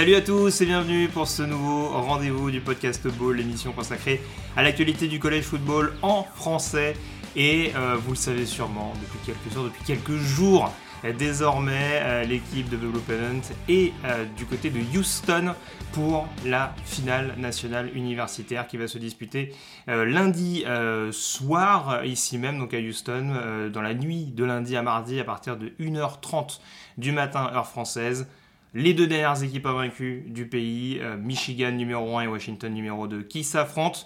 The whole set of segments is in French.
Salut à tous et bienvenue pour ce nouveau rendez-vous du podcast Ball, l'émission consacrée à l'actualité du collège football en français. Et euh, vous le savez sûrement, depuis quelques heures, depuis quelques jours, euh, désormais, euh, l'équipe de Development est du côté de Houston pour la finale nationale universitaire qui va se disputer lundi soir, ici même, donc à Houston, dans la nuit de lundi à mardi, à partir de 1h30 du matin, heure française. Les deux dernières équipes invaincues du pays, euh, Michigan numéro 1 et Washington numéro 2, qui s'affrontent.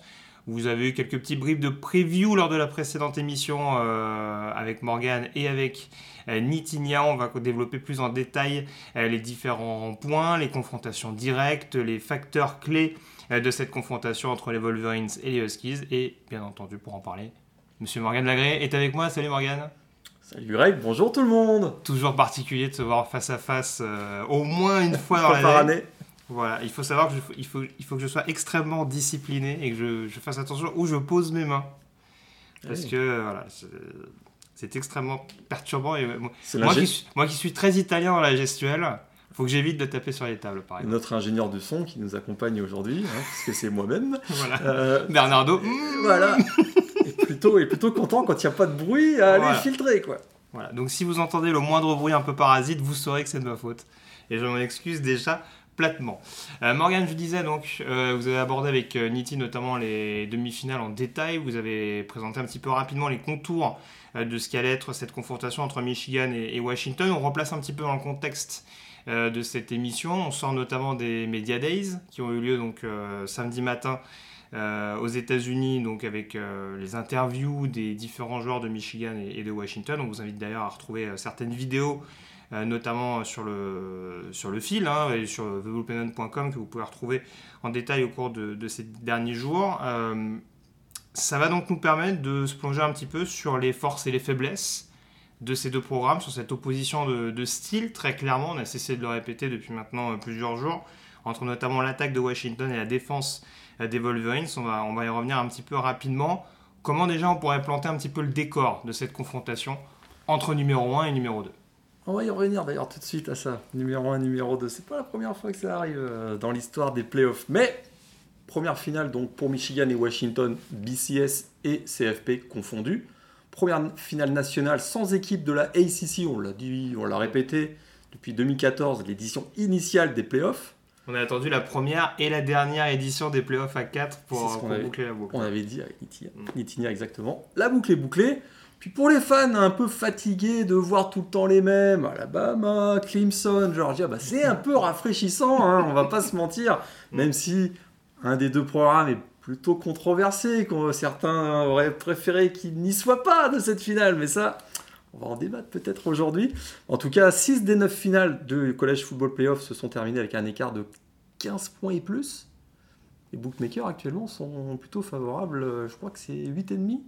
Vous avez eu quelques petits bribes de preview lors de la précédente émission euh, avec Morgan et avec euh, Nitinia. On va développer plus en détail les différents points, les confrontations directes, les facteurs clés de cette confrontation entre les Wolverines et les Huskies. Et bien entendu, pour en parler, Monsieur Morgan Lagré est avec moi. Salut Morgan. Salut Greg, bonjour tout le monde Toujours particulier de se voir face à face euh, au moins une fois dans l'année. année. Voilà, il faut savoir que je- il, faut, il faut que je sois extrêmement discipliné et que je, je fasse attention où je pose mes mains. Parce Oui. que euh, voilà, c'est- extrêmement perturbant. Et, euh, moi, qui, suis- moi qui suis très italien dans la gestuelle, faut que j'évite de taper sur les tables, par exemple. notre ingénieur de son qui nous accompagne aujourd'hui, hein, puisque c'est moi-même. Voilà. Euh, Bernardo, voilà. plutôt, est plutôt content quand il n'y a pas de bruit à aller filtrer quoi. Voilà, donc si vous entendez le moindre bruit un peu parasite, vous saurez que c'est de ma faute. Et je m'en excuse déjà platement. Euh, Morgane, je disais donc, euh, vous avez abordé avec euh, Niti notamment les demi-finales en détail. Vous avez présenté un petit peu rapidement les contours euh, de ce qu'allait être cette confrontation entre Michigan et, et Washington. On replace un petit peu dans le contexte euh, de cette émission. On sort notamment des Media Days qui ont eu lieu donc samedi matin euh, aux États-Unis, donc avec euh, les interviews des différents joueurs de Michigan et, de Washington. On vous invite d'ailleurs à retrouver euh, certaines vidéos, notamment sur le, sur le fil hein, et sur theblue.com que vous pouvez retrouver en détail au cours de, ces derniers jours. Ça va donc nous permettre de se plonger un petit peu sur les forces et les faiblesses de ces deux programmes, sur cette opposition de, style, très clairement, on a cessé de le répéter depuis maintenant plusieurs jours, entre notamment l'attaque de Washington et la défense des Wolverines. On va, on va y revenir un petit peu rapidement. Comment déjà on pourrait planter un petit peu le décor de cette confrontation entre numéro 1 et numéro 2 On va y revenir d'ailleurs tout de suite à ça. Numéro 1, numéro 2. C'est pas la première fois que ça arrive euh, dans l'histoire des playoffs. Mais première finale donc pour Michigan et Washington, BCS et CFP confondus. Première finale nationale sans équipe de la ACC, on l'a dit, on l'a répété depuis 2014, l'édition initiale des playoffs. On a attendu la première et la dernière édition des playoffs à 4 C'est pour, avait- boucler la boucle. On avait dit avec Nitinia, Mm. Exactement. La boucle est bouclée. Puis pour les fans un peu fatigués de voir tout le temps les mêmes, Alabama, Clemson, Georgia, bah c'est un peu rafraîchissant, hein, on va pas se mentir. Même si un des deux programmes est plutôt controversé, certains auraient préféré qu'il n'y soit pas de cette finale, mais ça, on va en débattre peut-être aujourd'hui. En tout cas, 6 des 9 finales de College Football Playoff se sont terminées avec un écart de 15 points et plus. Les bookmakers actuellement sont plutôt favorables, euh, je crois que c'est 8,5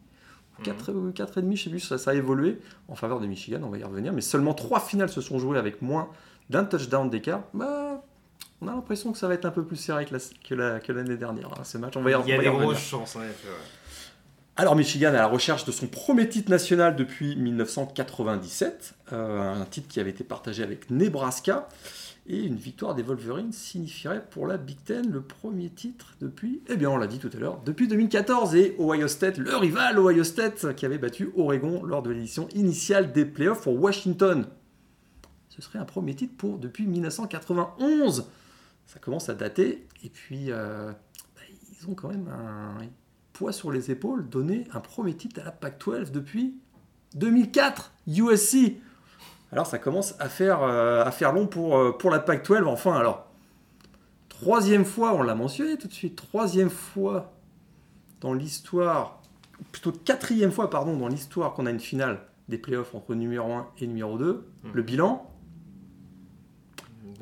4, ou 4,5, je sais plus, ça, ça a évolué en faveur de Michigan, on va y revenir. Mais seulement 3 finales se sont jouées avec moins d'un touchdown d'écart. Bah, on a l'impression que ça va être un peu plus serré que la- que la- que l'année dernière, hein, ce match. On va y, Il y a des grosses chances en effet. ouais. Alors Michigan à la recherche de son premier titre national depuis 1997, euh, un titre qui avait été partagé avec Nebraska, et une victoire des Wolverines signifierait pour la Big Ten le premier titre depuis, eh bien on l'a dit tout à l'heure, depuis 2014 et Ohio State, le rival Ohio State qui avait battu Oregon lors de l'édition initiale des playoffs pour Washington. Ce serait un premier titre pour depuis 1991. Ça commence à dater et puis euh, bah, ils ont quand même un poids sur les épaules, donner un premier titre à la Pac-12 depuis 2004, USC. Alors ça commence à faire, euh, à faire long pour, euh, pour la Pac-12. Enfin, alors, troisième fois, on l'a mentionné tout de suite, troisième fois dans l'histoire plutôt quatrième fois pardon, dans l'histoire qu'on a une finale des playoffs entre numéro 1 et numéro 2. Hmm. Le bilan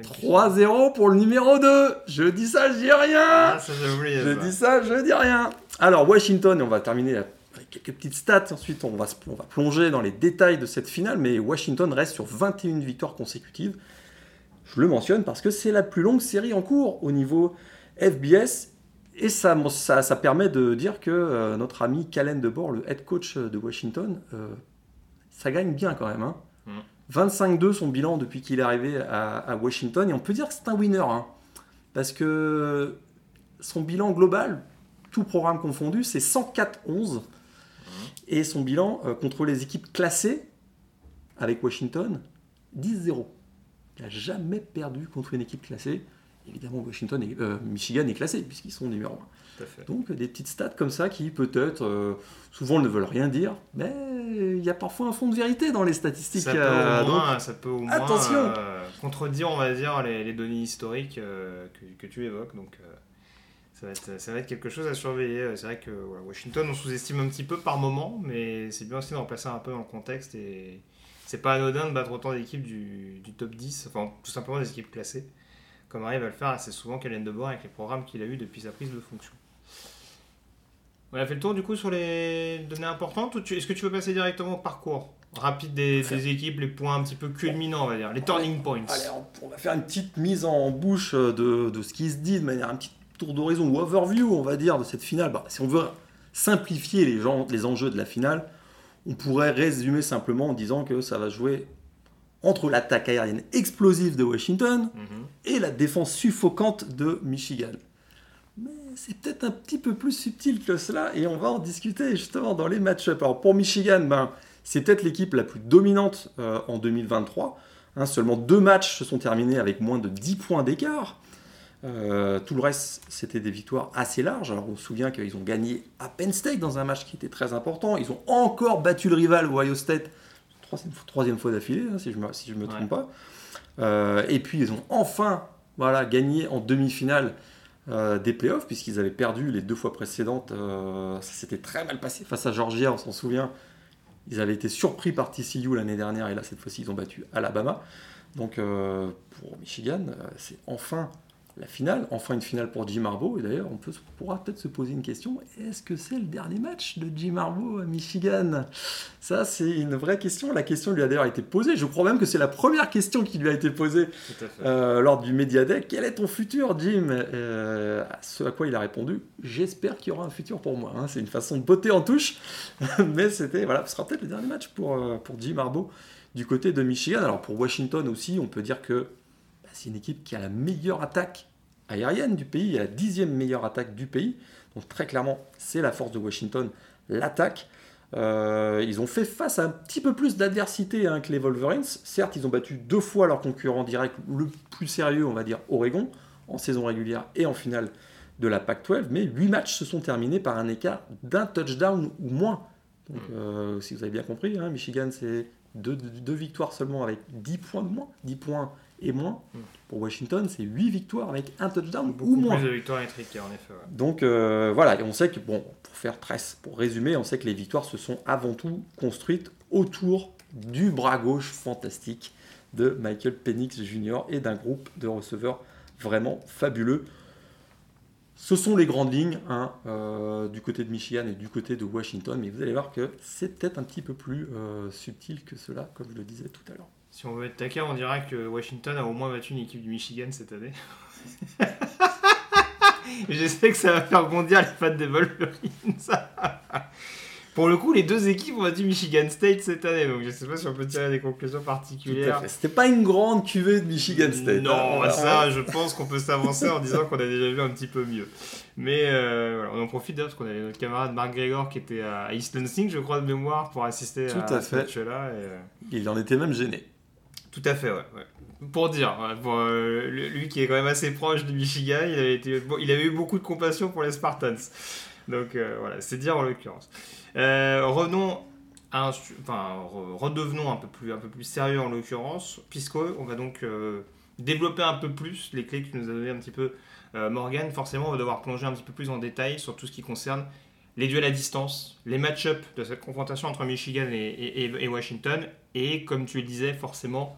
3-0 pour le numéro 2. Je dis ça, je dis rien. Ah, ça j'ai oublié. Je ça. dis ça, je dis rien. Alors, Washington, et on va terminer avec quelques petites stats. Ensuite, on va, se- on va plonger dans les détails de cette finale. Mais Washington reste sur 21 victoires consécutives. Je le mentionne parce que c'est la plus longue série en cours au niveau FBS. Et ça, ça, ça permet de dire que euh, notre ami Calen DeBoer, le head coach de Washington, euh, ça gagne bien quand même. hein. Mm. 25-2 son bilan depuis qu'il est arrivé à, Washington. Et on peut dire que c'est un winner. hein. parce que son bilan global, tout programme confondu, c'est 104-11. Et son bilan euh, contre les équipes classées avec Washington, 10-0. Il n'a jamais perdu contre une équipe classée. Évidemment, Washington et euh, Michigan est classé puisqu'ils sont numéro 1. Tout à fait. Donc des petites stats comme ça qui peut-être, euh, souvent ne veulent rien dire, mais il y a parfois un fond de vérité dans les statistiques. Ça peut, euh, au donc, moins, ça peut au moins attention. contredire, on va dire, les, les données historiques que, que tu évoques. Donc, ça, va être, ça va être quelque chose à surveiller. C'est vrai que voilà, Washington, on sous-estime un petit peu par moment, mais c'est bien aussi de replacer un peu dans le contexte. Et c'est pas anodin de battre autant d'équipes du, du top 10, enfin, tout simplement des équipes classées, comme arrive à le faire assez souvent Kellen DeBoer avec les programmes qu'il a eu depuis sa prise de fonction. On a fait le tour du coup sur les données importantes tu- est-ce que tu peux passer directement au parcours rapide des, des équipes, les points un petit peu culminants on va dire, les turning points? Allez, on- va faire une petite mise en bouche euh, de, de ce qui se dit de manière un petit tour d'horizon ou overview, on va dire, de cette finale. Bah, si on veut simplifier les, gens, les enjeux de la finale, on pourrait résumer simplement en disant que ça va jouer entre l'attaque aérienne explosive de Washington Mhm. et la défense suffocante de Michigan. Mais c'est peut-être un petit peu plus subtil que cela et on va en discuter justement dans les match-ups. Alors pour Michigan, ben, c'est peut-être l'équipe la plus dominante euh, en 2023. Hein, seulement deux matchs se sont terminés avec moins de 10 points d'écart. Euh, tout le reste, c'était des victoires assez larges. Alors on se souvient qu'ils ont gagné à Penn State dans un match qui était très important. Ils ont encore battu le rival Ohio State, troisième, troisième fois d'affilée, hein, si je ne me, si je me trompe pas. Euh, et puis ils ont enfin voilà, gagné en demi-finale euh, des playoffs, puisqu'ils avaient perdu les deux fois précédentes. euh, ça s'était très mal passé face à Georgia, on s'en souvient. Ils avaient été surpris par TCU l'année dernière, et là, cette fois-ci, ils ont battu Alabama. Donc, euh, pour Michigan, c'est enfin la finale, enfin une finale pour Jim Harbaugh. Et d'ailleurs, on, peut, on pourra peut-être se poser une question est-ce que c'est le dernier match de Jim Harbaugh à Michigan? Ça, c'est une vraie question. La question lui a d'ailleurs été posée. Je crois même que c'est la première question qui lui a été posée euh, lors du Media Day. Quel est ton futur, Jim? Euh, à Ce à quoi il a répondu J'espère qu'il y aura un futur pour moi. hein. C'est une façon de botter en touche. Mais c'était, voilà, ce sera peut-être le dernier match pour, euh, pour Jim Harbaugh du côté de Michigan. Alors pour Washington aussi, on peut dire que c'est une équipe qui a la meilleure attaque aérienne du pays, la dixième meilleure attaque du pays. Donc très clairement, c'est la force de Washington, l'attaque. Euh, ils ont fait face à un petit peu plus d'adversité hein, que les Wolverines. Certes, ils ont battu deux fois leur concurrent direct, le plus sérieux, on va dire, Oregon, en saison régulière et en finale de la Pac-12, mais huit matchs se sont terminés par un écart d'un touchdown ou moins. Donc, euh, si vous avez bien compris, hein, Michigan, c'est deux, deux- deux victoires seulement avec 10 points de moins, 10 points et moins. Mm. Pour Washington, c'est 8 victoires avec un touchdown ou moins. plus de victoires étriquées en effet. ouais. Donc euh, voilà, et on sait que, bon, pour faire très, pour résumer, on sait que les victoires se sont avant tout construites autour du bras gauche fantastique de Michael Penix Jr. et d'un groupe de receveurs vraiment fabuleux. Ce sont les grandes lignes hein, euh, du côté de Michigan et du côté de Washington, mais vous allez voir que c'est peut-être un petit peu plus euh, subtil que cela, comme je le disais tout à l'heure. Si on veut être taquin, on dira que Washington a au moins battu une équipe du Michigan cette année. Et je sais que ça va faire bondir les fans des Wolverines. Pour le coup, les deux équipes ont battu Michigan State cette année, donc je sais pas si on peut tirer des conclusions à particulières. C'était pas une grande cuvée de Michigan State. Non, hein, voilà. ça, je pense qu'on peut s'avancer en disant qu'on a déjà vu un petit peu mieux. Mais euh, voilà, on en profite d'ailleurs parce qu'on avait notre camarade Marc Gregor qui était à East Lansing, je crois, de mémoire, pour assister Tout à, à ce match-là. et, euh, Il en était même gêné. Tout à fait, ouais. Pour dire, euh, lui qui est quand même assez proche du Michigan, il avait, eu beaucoup de compassion pour les Spartans. Donc euh, voilà, c'est dire en l'occurrence. Euh, revenons, à un enfin, re- redevenons un peu plus, un peu plus sérieux en l'occurrence, puisqu'on va donc euh, développer un peu plus les clés que tu nous as donné un petit peu, Morgan. Forcément, on va devoir plonger un petit peu plus en détail sur tout ce qui concerne les duels à distance, les match-up de cette confrontation entre Michigan et Washington. Et comme tu le disais, forcément,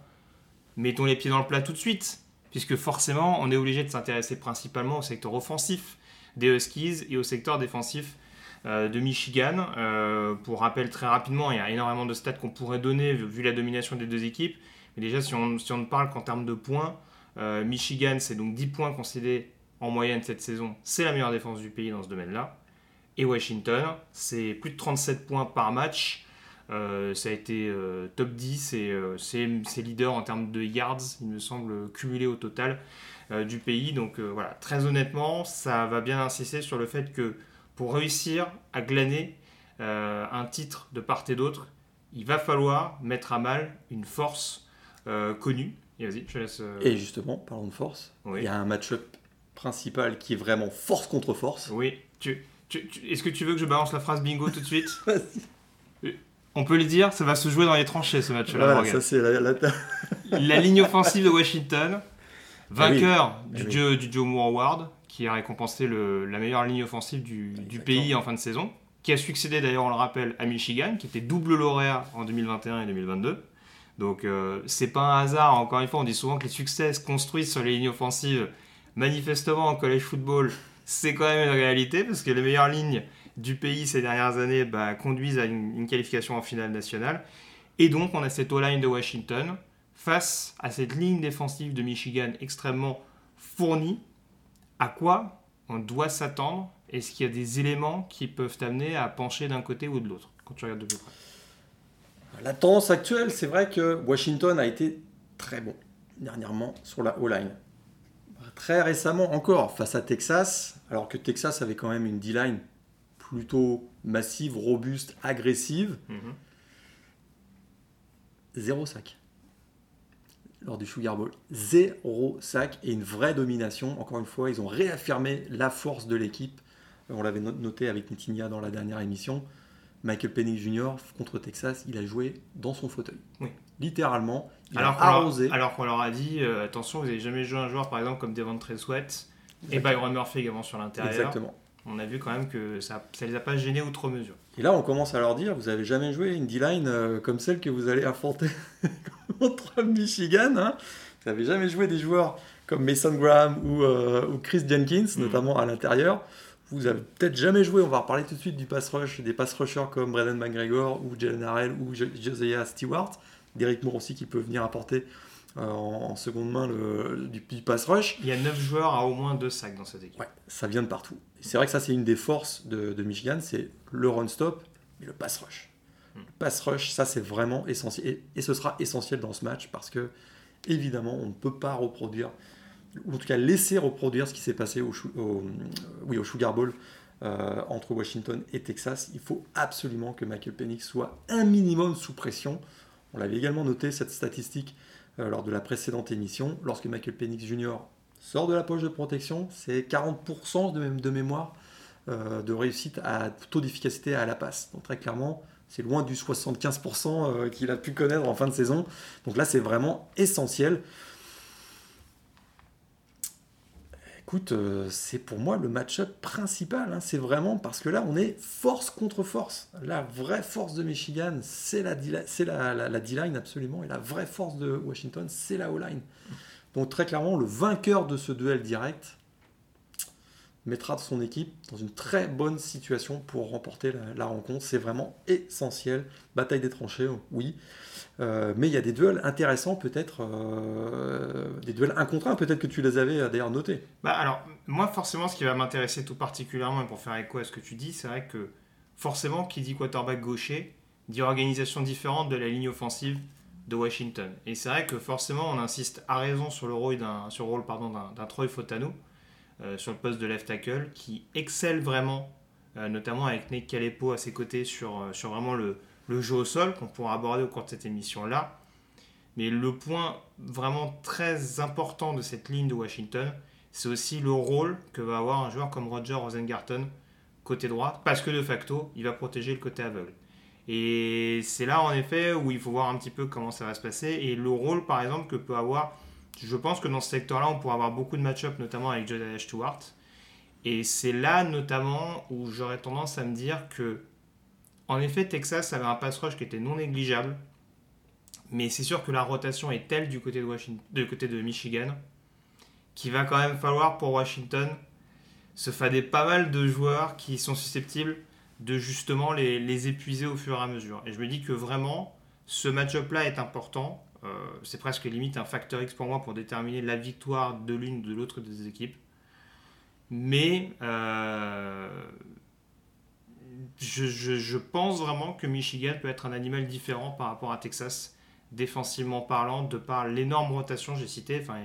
mettons les pieds dans le plat tout de suite. Puisque forcément, on est obligé de s'intéresser principalement au secteur offensif des Huskies et au secteur défensif euh, de Michigan. Euh, pour rappel, très rapidement, il y a énormément de stats qu'on pourrait donner vu, la domination des deux équipes. Mais déjà, si on, si on ne parle qu'en termes de points, euh, Michigan, c'est donc 10 points concédés en moyenne cette saison. C'est la meilleure défense du pays dans ce domaine-là. Et Washington, c'est plus de 37 points par match. Euh, ça a été euh, top 10 et euh, c'est leader en termes de yards, il me semble, cumulé au total du pays. Donc voilà, très honnêtement, ça va bien insister sur le fait que pour réussir à glaner un titre de part et d'autre, il va falloir mettre à mal une force connue. Et vas-y, je laisse. Et justement, parlons de force. Oui. Il y a un match-up principal qui est vraiment force contre force. Oui, tu, tu- tu- est-ce que tu veux que je balance la phrase bingo tout de suite? On peut le dire, ça va se jouer dans les tranchées ce match-là. Voilà, ça c'est la, la- La ligne offensive de Washington, vainqueur Eh du, oui. Joe, du Joe Moore Award, qui a récompensé le- la meilleure ligne offensive du, pays en fin de saison, qui a succédé d'ailleurs, on le rappelle, à Michigan, qui était double lauréat en 2021 et 2022. Donc euh, c'est pas un hasard, encore une fois, on dit souvent que les succès se construisent sur les lignes offensives. Manifestement, en college football, c'est quand même une réalité, parce que les meilleures lignes du pays ces dernières années bah, conduisent à une, qualification en finale nationale. Et donc, on a cette O-line de Washington face à cette ligne défensive de Michigan extrêmement fournie. À quoi on doit s'attendre? Est-ce qu'il y a des éléments qui peuvent t'amener à pencher d'un côté ou de l'autre quand tu regardes de plus près? La tendance actuelle, c'est vrai que Washington a été très bon dernièrement sur la O-line. Très récemment encore face à Texas, alors que Texas avait quand même une D-line plutôt massive, robuste, agressive. Mhm. Zéro sac. Lors du Sugar Bowl. Zéro sac et une vraie domination. Encore une fois, ils ont réaffirmé la force de l'équipe. On l'avait no- noté avec Nitinia dans la dernière émission. Michael Penix Jr. contre Texas, il a joué dans son fauteuil. Oui. Littéralement, il Alors a qu'on leur- arrosé. alors qu'on leur a dit euh, attention, vous n'avez jamais joué un joueur par exemple comme Devontae Sweat et Byron Murphy également sur l'intérieur. Exactement. On a vu quand même que ça ne les a pas gênés outre mesure. Et là, on commence à leur dire, vous avez jamais joué une D-line euh, comme celle que vous allez affronter contre Michigan. hein. vous n'avez jamais joué des joueurs comme Mason Graham ou, euh, ou Chris Jenkins, Mhm. notamment à l'intérieur. Vous avez peut-être jamais joué, on va reparler tout de suite du pass rush, des pass rushers comme Brendan McGregor ou Jalen Harrell ou Jo- Josiah Stewart. Derek Moore aussi qui peut venir apporter euh, en, en seconde main le, du pass rush. Il y a 9 joueurs à au moins 2 sacs dans cette équipe. Ouais, ça vient de partout. C'est vrai que ça, c'est une des forces de, de Michigan, c'est le run-stop et le pass rush. Hmm. Le pass rush, ça, c'est vraiment essentiel. Et, et ce sera essentiel dans ce match parce que, évidemment, on ne peut pas reproduire, ou en tout cas laisser reproduire ce qui s'est passé au, chou- au- oui, au Sugar Bowl euh, entre Washington et Texas. Il faut absolument que Michael Penix soit un minimum sous pression. On l'avait également noté, cette statistique, euh, lors de la précédente émission. Lorsque Michael Penix Jr. sort de la poche de protection, c'est 40% de, de mémoire euh, de réussite à taux d'efficacité à la passe. Donc très clairement, c'est loin du 75% euh, qu'il a pu connaître en fin de saison. Donc là, c'est vraiment essentiel. Écoute, euh, c'est pour moi le match-up principal. hein. C'est vraiment parce que là, on est force contre force. La vraie force de Michigan, c'est la, D- c'est la, la- la D-line absolument. Et la vraie force de Washington, c'est la O-line. Donc très clairement, le vainqueur de ce duel direct mettra son équipe dans une très bonne situation pour remporter la, rencontre. C'est vraiment essentiel. Bataille des tranchées, oui. Euh, mais il y a des duels intéressants, peut-être, euh, des duels un contre un, peut-être que tu les avais euh, d'ailleurs notés. Bah alors, moi forcément, ce qui va m'intéresser tout particulièrement, et pour faire écho à ce que tu dis, c'est vrai que forcément, qui dit quarterback gaucher, dit organisation différente de la ligne offensive de Washington. Et c'est vrai que forcément, on insiste à raison sur le rôle d'un, sur le rôle, pardon, d'un, Troy Fotano, euh, sur le poste de left tackle, qui excelle vraiment, euh, notamment avec Nick Calepo à ses côtés sur, euh, sur vraiment le, le jeu au sol, qu'on pourra aborder au cours de cette émission-là. Mais le point vraiment très important de cette ligne de Washington, c'est aussi le rôle que va avoir un joueur comme Roger Rosengarten côté droit, parce que de facto, il va protéger le côté aveugle. Et c'est là en effet où il faut voir un petit peu comment ça va se passer et le rôle par exemple que peut avoir. Je pense que dans ce secteur-là, on pourra avoir beaucoup de match-up, notamment avec Josiah Stewart. Et c'est là notamment où j'aurais tendance à me dire que, en effet, Texas avait un pass rush qui était non négligeable. Mais c'est sûr que la rotation est telle du côté de, Washington, du côté de Michigan qu'il va quand même falloir pour Washington se fader pas mal de joueurs qui sont susceptibles de justement les, les épuiser au fur et à mesure. Et je me dis que vraiment, ce match-up-là est important. Euh, c'est presque limite un facteur X pour moi pour déterminer la victoire de l'une ou de l'autre des équipes. Mais euh, je, je- pense vraiment que Michigan peut être un animal différent par rapport à Texas, défensivement parlant, de par l'énorme rotation j'ai cité. Enfin,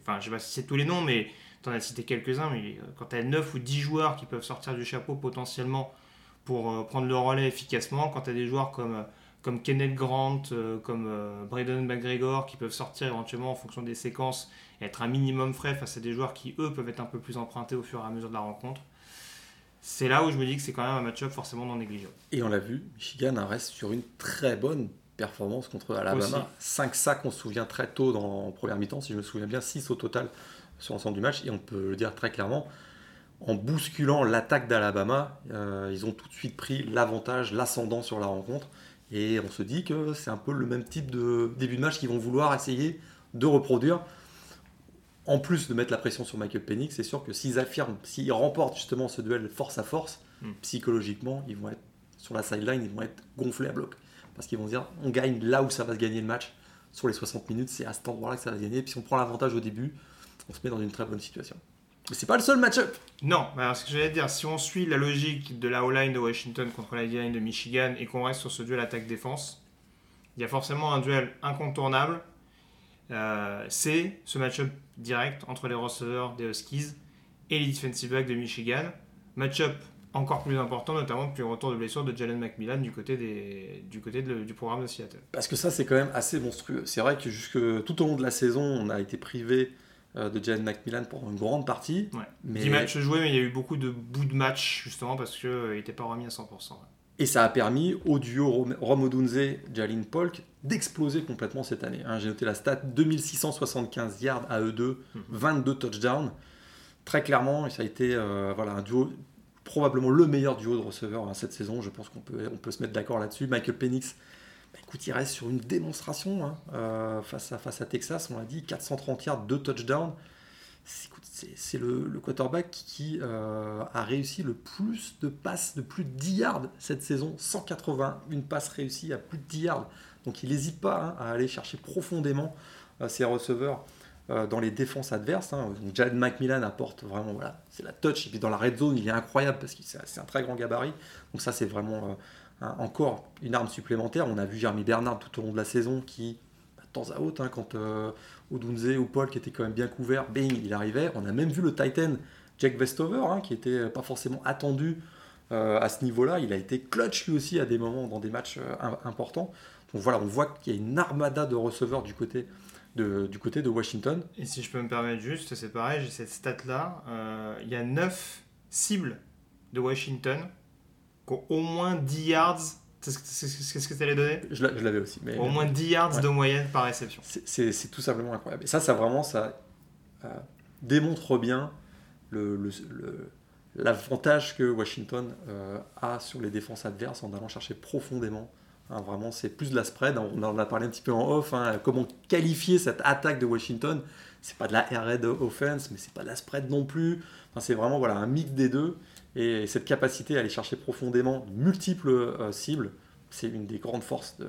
enfin je sais pas si c'est tous les noms, mais tu en as cité quelques-uns. Mais quand tu as 9 ou 10 joueurs qui peuvent sortir du chapeau potentiellement pour euh, prendre le relais efficacement, quand tu as des joueurs comme, euh, comme Kenneth Grant, euh, comme Braden McGregor qui peuvent sortir éventuellement en fonction des séquences et être un minimum frais face à des joueurs qui eux peuvent être un peu plus empruntés au fur et à mesure de la rencontre. C'est là où je me dis que c'est quand même un match-up forcément non négligeable. Et on l'a vu, Michigan reste sur une très bonne performance contre Alabama. Aussi. 5 sacs, on se souvient très tôt dans, en première mi-temps, si je me souviens bien, 6 au total sur l'ensemble du match. Et on peut le dire très clairement, en bousculant l'attaque d'Alabama, euh, ils ont tout de suite pris l'avantage, l'ascendant sur la rencontre. Et on se dit que c'est un peu le même type de début de match qu'ils vont vouloir essayer de reproduire. En plus de mettre la pression sur Michael Penix, c'est sûr que s'ils affirment, s'ils remportent justement ce duel force à force, Mm. psychologiquement, ils vont être sur la sideline, ils vont être gonflés à bloc. Parce qu'ils vont se dire, on gagne là où ça va se gagner le match. Sur les 60 minutes, c'est à cet endroit-là que ça va se gagner. Puis si on prend l'avantage au début, on se met dans une très bonne situation. Mais c'est pas le seul match-up. Non, alors ce que j'allais dire, si on suit la logique de la O-line de Washington contre la D-line de Michigan et qu'on reste sur ce duel attaque-défense, il y a forcément un duel incontournable. Euh, c'est ce match-up direct entre les receveurs des Huskies et les defensive backs de Michigan. Match-up encore plus important, notamment depuis le retour de blessure de Jalen McMillan du côté, des, du, côté de- du programme de Seattle. Parce que ça, c'est quand même assez monstrueux. C'est vrai que jusque tout au long de la saison, on a été privé de Jalen McMillan pendant une grande partie. Ouais. Mais... 10 matchs joués, mais il y a eu beaucoup de bouts de match justement parce qu'il n'était pas remis à 100%. ouais. Et ça a permis au duo Rom- Rom Odunze, Jalin Polk d'exploser complètement cette année. hein. J'ai noté la stat 2675 yards à eux deux, Mhm. 22 touchdowns. Très clairement, ça a été euh, voilà, un duo, probablement le meilleur duo de receveurs hein, cette saison. Je pense qu'on peut, on peut se mettre d'accord là-dessus. Michael Penix, écoute, il reste sur une démonstration hein, euh, face, à, face à Texas. On l'a dit, 430 yards, 2 touchdowns. C'est le, quarterback qui euh, a réussi le plus de passes de plus de 10 yards cette saison. 180, une passe réussie à plus de 10 yards. Donc il n'hésite pas hein, à aller chercher profondément euh, ses receveurs dans les défenses adverses. Hein. Donc, Jaden McMillan apporte vraiment, voilà, c'est la touch. Et puis dans la red zone, il est incroyable parce que c'est un très grand gabarit. Donc ça, c'est vraiment un- encore une arme supplémentaire. On a vu Jeremy Bernard tout au long de la saison qui, bah, de temps à autre, hein, quand euh, Odunze ou Paul qui était quand même bien couvert, bing, il arrivait. On a même vu le Titan Jack Vestover hein, qui était pas forcément attendu euh, à ce niveau-là. Il a été clutch lui aussi à des moments dans des matchs euh, im- importants. Donc voilà, on voit qu'il y a une armada de receveurs du côté de, du côté de Washington. Et si je peux me permettre juste, c'est pareil, j'ai cette stat-là. euh, Il y a 9 cibles de Washington qui ont au moins 10 yards. C'est ce que- tu allais donner? Je l'a- je l'avais aussi. Mais Au moins 10 yards Ouais. de moyenne par réception. c'est- tout simplement incroyable. Et ça, ça vraiment, ça euh, démontre bien le- le- le- l'avantage que Washington euh, a sur les défenses adverses en allant chercher profondément. Hein, vraiment, c'est plus de la spread. On en a parlé un petit peu en off. hein, comment qualifier cette attaque de Washington C'est pas de la air raid offense, mais c'est pas de la spread non plus. Enfin, c'est vraiment voilà, un mix des deux. Et cette capacité à aller chercher profondément multiples euh, cibles, c'est une des grandes forces de,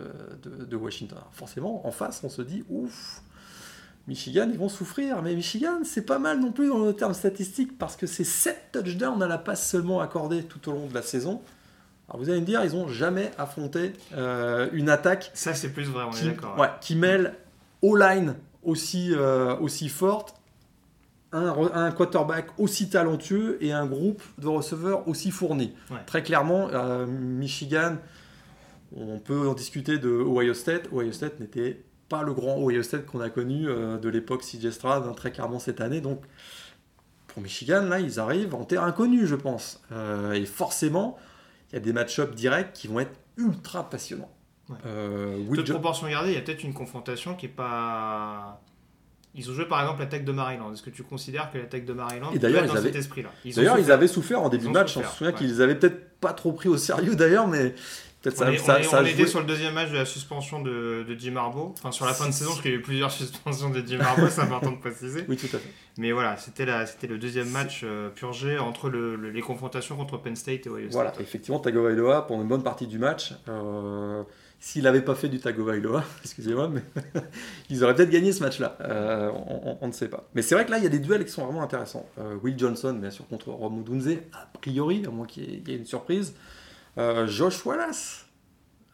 de- de Washington. Forcément, en face, on se dit ouf, Michigan, ils vont souffrir. Mais Michigan, c'est pas mal non plus dans le terme statistique parce que c'est 7 touchdowns à la passe seulement accordés tout au long de la saison. Alors vous allez me dire, ils n'ont jamais affronté euh, une attaque Ça, c'est plus vrai, on est qui, d'accord. ouais, qui mêle O-line aussi, euh, aussi forte, un, quarterback aussi talentueux et un groupe de receveurs aussi fourni. Ouais. Très clairement, euh, Michigan, on peut en discuter de Ohio State. Ohio State n'était pas le grand Ohio State qu'on a connu euh, de l'époque CJ Stroud, hein, très clairement cette année. Donc, pour Michigan, là, ils arrivent en terre inconnue, je pense. Euh, et forcément, il y a des match-ups directs qui vont être ultra passionnants. Ouais. Toute proportion gardée, il y a peut-être une confrontation qui est pas Ils ont joué par exemple l'attaque de Maryland. Est-ce que tu considères que l'attaque de Maryland Et d'ailleurs, peut être ils dans avaient- cet esprit-là? Ils D'ailleurs, ils avaient souffert en début Ils de match. souffert, on se souvient ouais. qu'ils avaient peut-être pas trop pris au sérieux d'ailleurs, mais peut-être ça, est- ça, on est- ça on était sur le deuxième match de la suspension de, de Jim Harbaugh. Enfin, sur la fin de saison, parce qu'il y a eu plusieurs suspensions de Jim Harbaugh, c'est important de préciser. Oui, tout à fait. Mais voilà, c'était le deuxième match euh, purgé entre le- le- les confrontations contre Penn State et Ohio State. Voilà, effectivement, Tagovailoa, pendant une bonne partie du match, euh, s'il n'avait pas fait du Tagovailoa, excusez-moi, mais ils auraient peut-être gagné ce match-là. Euh, on, ne sait pas. Mais c'est vrai que là, il y a des duels qui sont vraiment intéressants. Euh, Will Johnson, bien sûr, contre Rome Odunze, a priori, à moins qu'il y, ait- une surprise. Euh, Josh Wallace.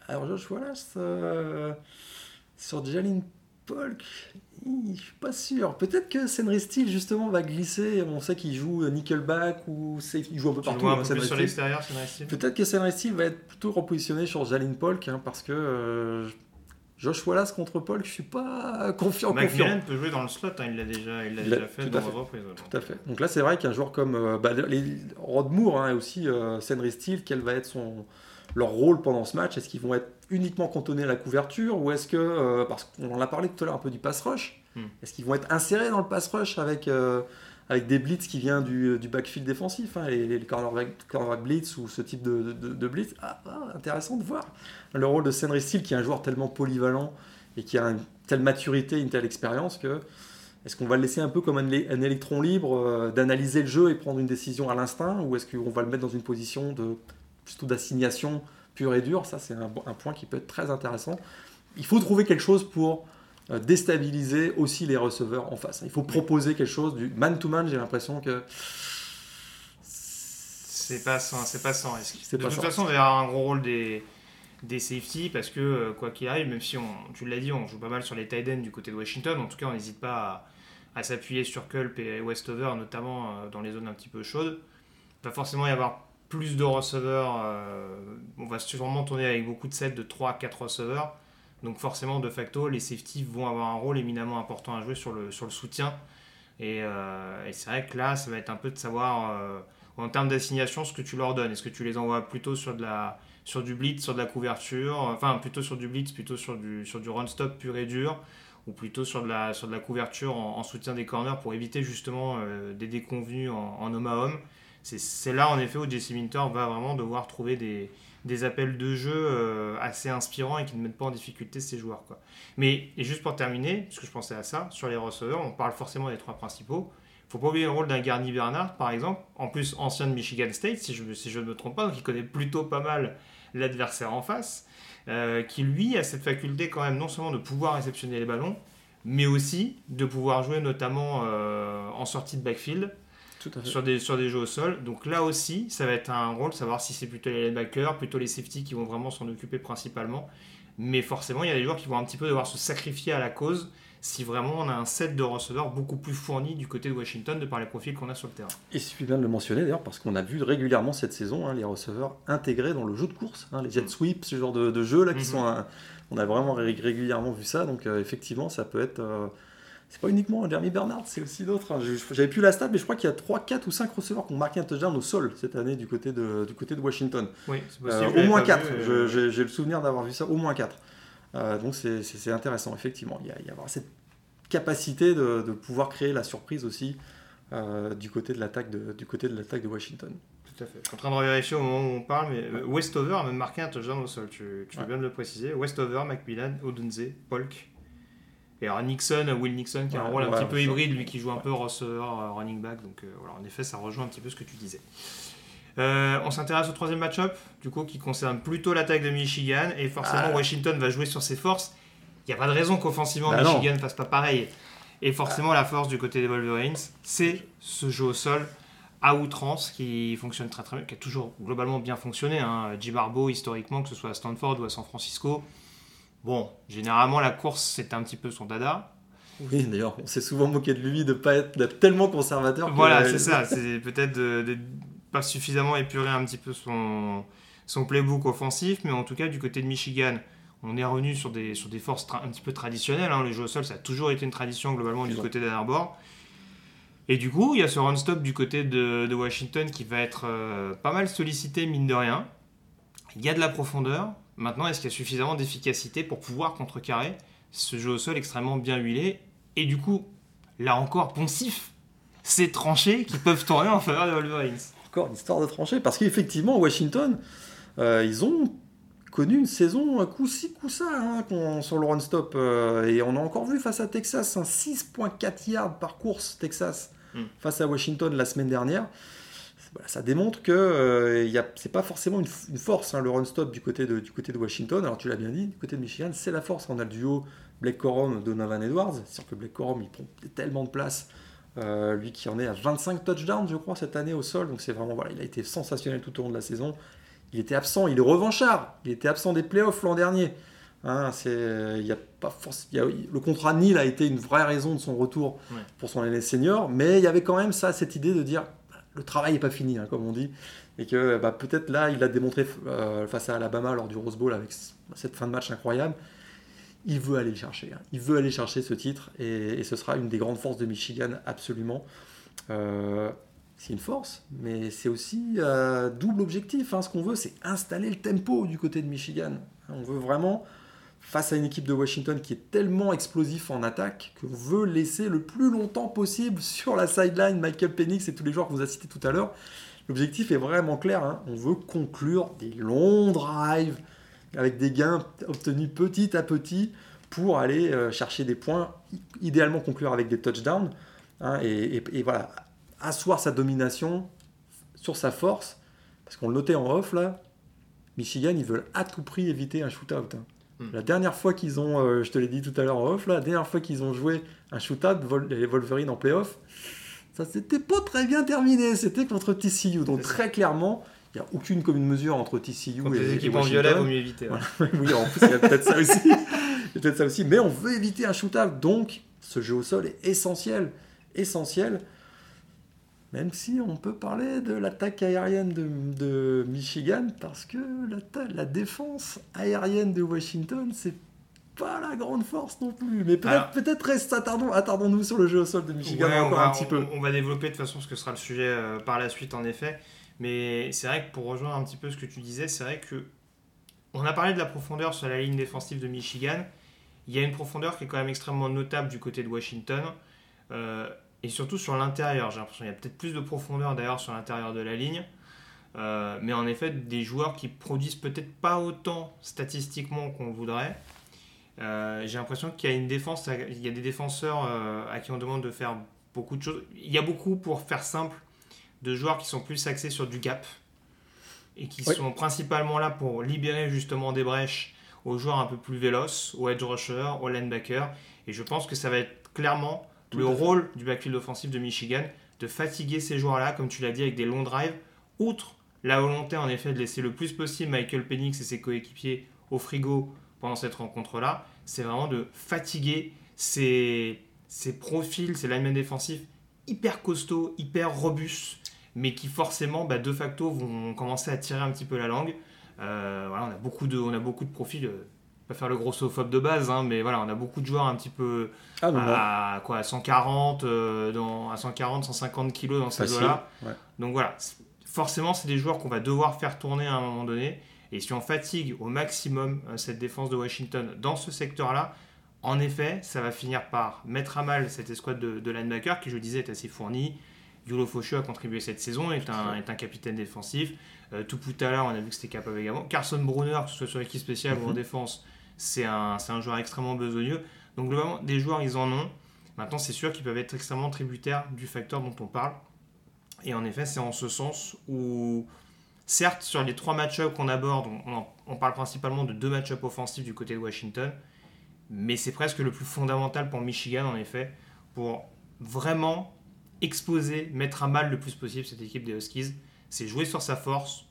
Alors, Josh Wallace, sur Jalen Polk, je suis pas sûr. Peut-être que Senry Steele, justement, va glisser. On sait qu'il joue Nickelback ou. Il joue un peu Tu partout. un hein, peu sur l'extérieur, Peut-être que Senry Steele va être plutôt repositionné sur Jalin Polk, hein, parce que euh, Josh Wallace contre Polk, je suis pas confiant. McMillan peut jouer dans le slot, hein, il l'a déjà, il l'a déjà fait tout dans à fait. ouais. Tout à fait. Donc là, c'est vrai qu'un joueur comme euh, bah, les, Rod Moore hein, et aussi euh, Senry Steele, quel va être son, leur rôle pendant ce match Est-ce qu'ils vont être uniquement cantonnés à la couverture ou est-ce que, euh, parce qu'on en a parlé tout à l'heure un peu du pass rush, Hmm. est-ce qu'ils vont être insérés dans le pass rush avec, euh, avec des blitz qui viennent du, du backfield défensif, hein, les, les cornerback, cornerback blitz ou ce type de, de- de blitz? Ah, ah, Intéressant de voir le rôle de Senry Steele qui est un joueur tellement polyvalent et qui a une telle maturité, une telle expérience que est-ce qu'on va le laisser un peu comme un, électron libre euh, d'analyser le jeu et prendre une décision à l'instinct ou est-ce qu'on va le mettre dans une position de plutôt d'assignation pure et dure Ça, c'est un, un point qui peut être très intéressant. Il faut trouver quelque chose pour euh, déstabiliser aussi les receveurs en face. Il faut proposer quelque chose du man-to-man. J'ai l'impression que C'est pas sans, c'est pas sans risque. C'est de toute sans façon, il y avoir un gros rôle des, des safety parce que euh, quoi qu'il arrive, même si on, tu l'as dit, on joue pas mal sur les tight ends du côté de Washington. En tout cas, on n'hésite pas à, à s'appuyer sur Culp et Westover, notamment euh, dans les zones un petit peu chaudes. Il va forcément y avoir plus de receveurs. euh, on va sûrement tourner avec beaucoup de sets de 3 à 4 receveurs. Donc forcément, de facto, les safety vont avoir un rôle éminemment important à jouer sur le, sur le soutien. Et, euh, c'est vrai que là, ça va être un peu de savoir, euh, en termes d'assignation, ce que tu leur donnes. Est-ce que tu les envoies plutôt sur, de la, sur du blitz, sur de la couverture, enfin plutôt sur du blitz, plutôt sur du, sur du run-stop pur et dur, ou plutôt sur de la, sur de la couverture en, en soutien des corners pour éviter justement des déconvenus en, en homme à homme? C'est- là en effet où Jesse Minter va vraiment devoir trouver des, des appels de jeu euh, assez inspirants et qui ne mettent pas en difficulté ses joueurs. Quoi. Mais, et juste pour terminer, parce que je pensais à ça, sur les receveurs, on parle forcément des trois principaux. faut pas oublier le rôle d'un Garni Bernard, par exemple, en plus ancien de Michigan State, si je, si je ne me trompe pas, donc il connaît plutôt pas mal l'adversaire en face, euh, qui lui a cette faculté quand même non seulement de pouvoir réceptionner les ballons, mais aussi de pouvoir jouer notamment euh, en sortie de backfield, tout à fait. sur des, sur des jeux au sol. Donc là aussi, ça va être un rôle, savoir si c'est plutôt les linebackers, plutôt les safety qui vont vraiment s'en occuper principalement. Mais forcément, il y a des joueurs qui vont un petit peu devoir se sacrifier à la cause si vraiment on a un set de receveurs beaucoup plus fourni du côté de Washington de par les profils qu'on a sur le terrain. Et c'est bien de le mentionner d'ailleurs parce qu'on a vu régulièrement cette saison hein, les receveurs intégrés dans le jeu de course, hein, les jet sweeps, ce genre de, de jeux là qui Mhm. sont. un- on a vraiment ré- régulièrement vu ça, donc euh, effectivement ça peut être. euh, c'est pas uniquement Jeremy Bernard, c'est aussi d'autres. hein. J'avais plus la stat, mais je crois qu'il y a 3, 4 ou 5 receveurs qui ont marqué un touchdown au sol cette année du côté de, du côté de Washington. Oui, c'est Euh, possible. je au moins pas 4, vu, Je- euh, j'ai le souvenir d'avoir vu ça, au moins 4. donc c'est- intéressant, effectivement. Il y, a, il y a avoir cette capacité de, de pouvoir créer la surprise aussi euh, du côté de l'attaque de, du côté de de Washington. Tout à fait. Je suis en train de vérifier au moment où on parle, mais euh, Westover a même marqué un touchdown au sol, tu, tu Ouais. veux bien de le préciser. Westover, Macmillan, Odunze, Polk. Et alors Nixon, Will Nixon, qui a un rôle un petit peu hybride, lui qui joue un peu receveur, running back. Donc euh, voilà, en effet, ça rejoint un petit peu ce que tu disais. Euh, on s'intéresse au troisième match-up, du coup, qui concerne plutôt l'attaque de Michigan. Et forcément, Ah. Washington va jouer sur ses forces. Il n'y a pas de raison qu'offensivement, Bah. Michigan ne fasse pas pareil. Et forcément, la force du côté des Wolverines, c'est ce jeu au sol à outrance qui fonctionne très très bien, qui a toujours globalement bien fonctionné. Hein. Jim Harbaugh, historiquement, que ce soit à Stanford ou à San Francisco, bon, généralement la course c'était un petit peu son dada. Oui, d'ailleurs, on s'est souvent moqué de lui de pas être d'être tellement conservateur. Voilà, c'est ça, c'est peut-être de, de pas suffisamment épurer un petit peu son, son playbook offensif, mais en tout cas du côté de Michigan, on est revenu sur des, sur des forces un petit peu traditionnelles. Hein. Le jeu au sol, ça a toujours été une tradition globalement du côté d'Ann Arbor. Et du coup, il y a ce run-stop du côté de, de Washington qui va être euh, pas mal sollicité, mine de rien. Il y a de la profondeur. Maintenant, est-ce qu'il y a suffisamment d'efficacité pour pouvoir contrecarrer ce jeu au sol extrêmement bien huilé Et du coup, là encore, poncif. Ces tranchées qui peuvent tourner en faveur des Wolverines? Encore une histoire de tranchée, parce qu'effectivement, Washington, euh, ils ont connu une saison coup-ci, coup-ça hein, sur le run-stop. euh, et on a encore vu face à Texas, un 6.4 yards par course, Texas, Mm. face à Washington la semaine dernière. Voilà, ça démontre que euh, c'est pas forcément une, force, hein, le run-stop du côté, de, du côté de Washington. Alors tu l'as bien dit, du côté de Michigan, c'est la force. On a le duo Blake Corum, Donovan Edwards. C'est sûr que Blake Corum, il prend tellement de place. Euh, lui qui en est à 25 touchdowns, je crois, cette année au sol. Donc c'est vraiment, voilà, il a été sensationnel tout au long de la saison. Il était absent, il est revanchard. Il était absent des playoffs l'an dernier. Hein, c'est, y a pas y a- le contrat de Neal a été une vraie raison de son retour Ouais. pour son année senior, mais il y avait quand même ça, cette idée de dire le travail n'est pas fini, hein, comme on dit, et que bah, peut-être là, il a démontré euh, face à Alabama lors du Rose Bowl avec cette fin de match incroyable. Il veut aller le chercher, hein. il veut aller chercher ce titre, et, et ce sera une des grandes forces de Michigan, absolument. Euh, c'est une force, mais c'est aussi euh, double objectif. hein. Ce qu'on veut, c'est installer le tempo du côté de Michigan. On veut vraiment, face à une équipe de Washington qui est tellement explosif en attaque, qu'on veut laisser le plus longtemps possible sur la sideline Michael Penix et tous les joueurs que vous avez cités tout à l'heure. L'objectif est vraiment clair. hein. On veut conclure des longs drives avec des gains obtenus petit à petit pour aller euh, chercher des points, idéalement conclure avec des touchdowns. hein, et voilà, asseoir sa domination sur sa force. Parce qu'on le notait en off là, Michigan, ils veulent à tout prix éviter un shootout. hein. Hmm. La dernière fois qu'ils ont, euh, je te l'ai dit tout à l'heure en off, là, la dernière fois qu'ils ont joué un shootout, Vol- les Wolverines en playoff, ça s'était pas très bien terminé. C'était contre TCU. Donc très clairement, il n'y a aucune commune mesure entre TCU Contre et, les équipes en violet, vaut mieux éviter. ouais. oui, en plus, il y a peut-être ça aussi. Peut-être ça aussi. Mais on veut éviter un shootout. Donc, ce jeu au sol est essentiel. Essentiel. Même si on peut parler de l'attaque aérienne de, de Michigan, parce que la, la défense aérienne de Washington, c'est pas la grande force non plus. Mais peut-être peut-être reste- attardons- attardons-nous sur le jeu au sol de Michigan Ouais, encore va, un petit peu. on- on va développer de toute façon ce que sera le sujet euh, par la suite en effet. Mais c'est vrai que pour rejoindre un petit peu ce que tu disais, c'est vrai que on a parlé de la profondeur sur la ligne défensive de Michigan. Il y a une profondeur qui est quand même extrêmement notable du côté de Washington. Euh, et surtout sur l'intérieur, j'ai l'impression qu'il y a peut-être plus de profondeur d'ailleurs sur l'intérieur de la ligne. Euh, mais en effet, des joueurs qui produisent peut-être pas autant statistiquement qu'on le voudrait. Euh, j'ai l'impression qu'il y a une défense, il y a des défenseurs euh, à qui on demande de faire beaucoup de choses. Il y a beaucoup, pour faire simple, de joueurs qui sont plus axés sur du gap et qui Oui. sont principalement là pour libérer justement des brèches aux joueurs un peu plus véloces, aux edge rushers, aux linebackers. Et je pense que ça va être clairement le rôle du backfield offensif de Michigan de fatiguer ces joueurs-là, comme tu l'as dit, avec des longs drives. Outre la volonté en effet de laisser le plus possible Michael Penix et ses coéquipiers au frigo pendant cette rencontre-là, c'est vraiment de fatiguer ces, ces profils, ces linemen défensifs hyper costauds, hyper robustes, mais qui forcément, bah, de facto, vont commencer à tirer un petit peu la langue. Euh, voilà, on a beaucoup de, on a beaucoup de profils. Pas faire le grossophobe de base, hein, mais voilà, on a beaucoup de joueurs un petit peu Ah non, non. à quoi, à 140, euh, dans, à 140, 150 kilos dans ces eaux-là. Ouais. Donc voilà, forcément, c'est des joueurs qu'on va devoir faire tourner à un moment donné. Et si on fatigue au maximum euh, cette défense de Washington dans ce secteur-là, en effet, ça va finir par mettre à mal cette escouade de, de linebacker qui, je le disais, est assez fournie. Yulo Foshu a contribué cette saison, est un, est un capitaine défensif. Euh, Tuputala, on a vu que c'était capable également. Carson Brunner, que ce soit sur l'équipe spéciale ou en Mhm. défense, c'est un, un joueur extrêmement besogneux. Donc globalement, des joueurs, ils en ont. Maintenant, c'est sûr qu'ils peuvent être extrêmement tributaires du facteur dont on parle. Et en effet, c'est en ce sens où, certes, sur les trois match-ups qu'on aborde, on, on- on parle principalement de deux match-ups offensifs du côté de Washington. Mais c'est presque le plus fondamental pour Michigan, en effet, pour vraiment exposer, mettre à mal le plus possible cette équipe des Huskies. C'est jouer sur sa force,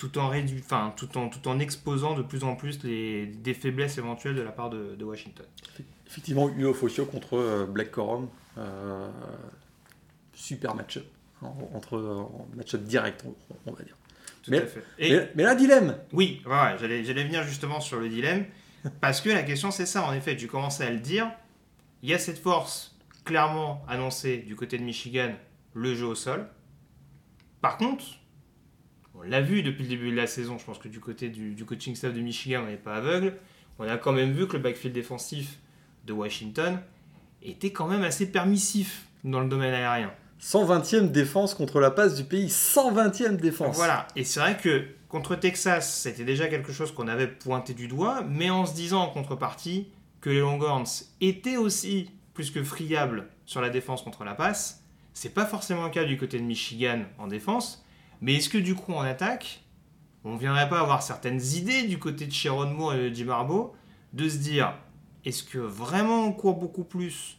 tout en, rédu... enfin, tout en, tout en exposant de plus en plus les, des faiblesses éventuelles de la part de, de Washington. Effectivement, Fosio contre euh, Black Corum. euh, super match-up. En- Entre en match-up direct, on, on va dire. Tout Mais- à fait. Et Mais, mais là, dilemme oui, ouais, j'allais venir justement sur le dilemme, parce que la question c'est ça, en effet, tu commençais à le dire, il y a cette force clairement annoncée du côté de Michigan, le jeu au sol. Par contre, on l'a vu depuis le début de la saison, je pense que du côté du, du coaching staff de Michigan, on n'est pas aveugle. On a quand même vu que le backfield défensif de Washington était quand même assez permissif dans le domaine aérien. 120e défense contre la passe du pays. 120e défense. Voilà, et c'est vrai que contre Texas, c'était déjà quelque chose qu'on avait pointé du doigt, mais en se disant en contrepartie que les Longhorns étaient aussi plus que friables sur la défense contre la passe. C'est pas forcément le cas du côté de Michigan en défense, mais est-ce que du coup en attaque, on ne viendrait pas avoir certaines idées du côté de Sharon Moore et de Jim Harbaugh de se dire est-ce que vraiment on court beaucoup plus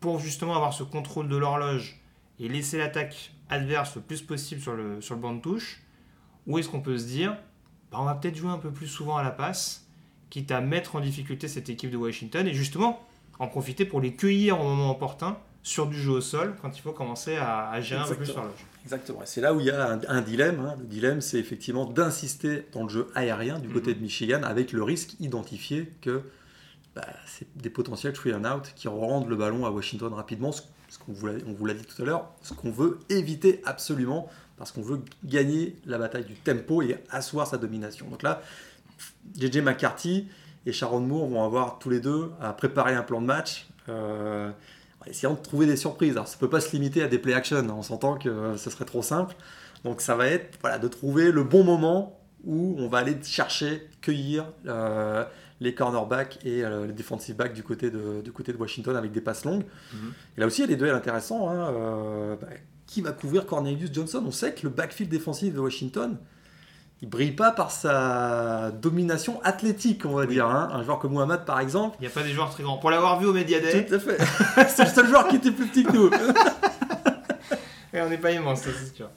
pour justement avoir ce contrôle de l'horloge et laisser l'attaque adverse le plus possible sur le, sur le banc de touche Ou est-ce qu'on peut se dire bah, on va peut-être jouer un peu plus souvent à la passe, quitte à mettre en difficulté cette équipe de Washington et justement en profiter pour les cueillir au moment opportun sur du jeu au sol quand il faut commencer à, à gérer un peu plus Exactement. l'horloge. Exactement. Et c'est là où il y a un, un dilemme. hein. Le dilemme, c'est effectivement d'insister dans le jeu aérien du côté de Michigan avec le risque identifié que bah, c'est des potentiels free and out qui rendent le ballon à Washington rapidement. Ce, ce qu'on vous l'a- on vous l'a dit tout à l'heure, ce qu'on veut éviter absolument parce qu'on veut gagner la bataille du tempo et asseoir sa domination. Donc là, JJ McCarthy et Sharon Moore vont avoir tous les deux à préparer un plan de match. euh, essayant de trouver des surprises. Alors ça peut pas se limiter à des play action, hein. on s'entend que euh, ce serait trop simple. Donc ça va être voilà, de trouver le bon moment où on va aller chercher, cueillir euh, les cornerbacks et euh, les defensive backs du côté, de, du côté de Washington avec des passes longues. Mhm. Et là aussi, il y a des duels intéressants. hein. Euh, bah, qui va couvrir Cornelius Johnson? On sait que le backfield défensif de Washington, il brille pas par sa domination athlétique, on va dire. hein. Un joueur comme Muhammad, par exemple, Il n'y a pas des joueurs très grands. Pour l'avoir vu au Media Day, tout à fait. c'est le seul joueur qui était plus petit que nous. et on n'est pas immense, ça, c'est sûr.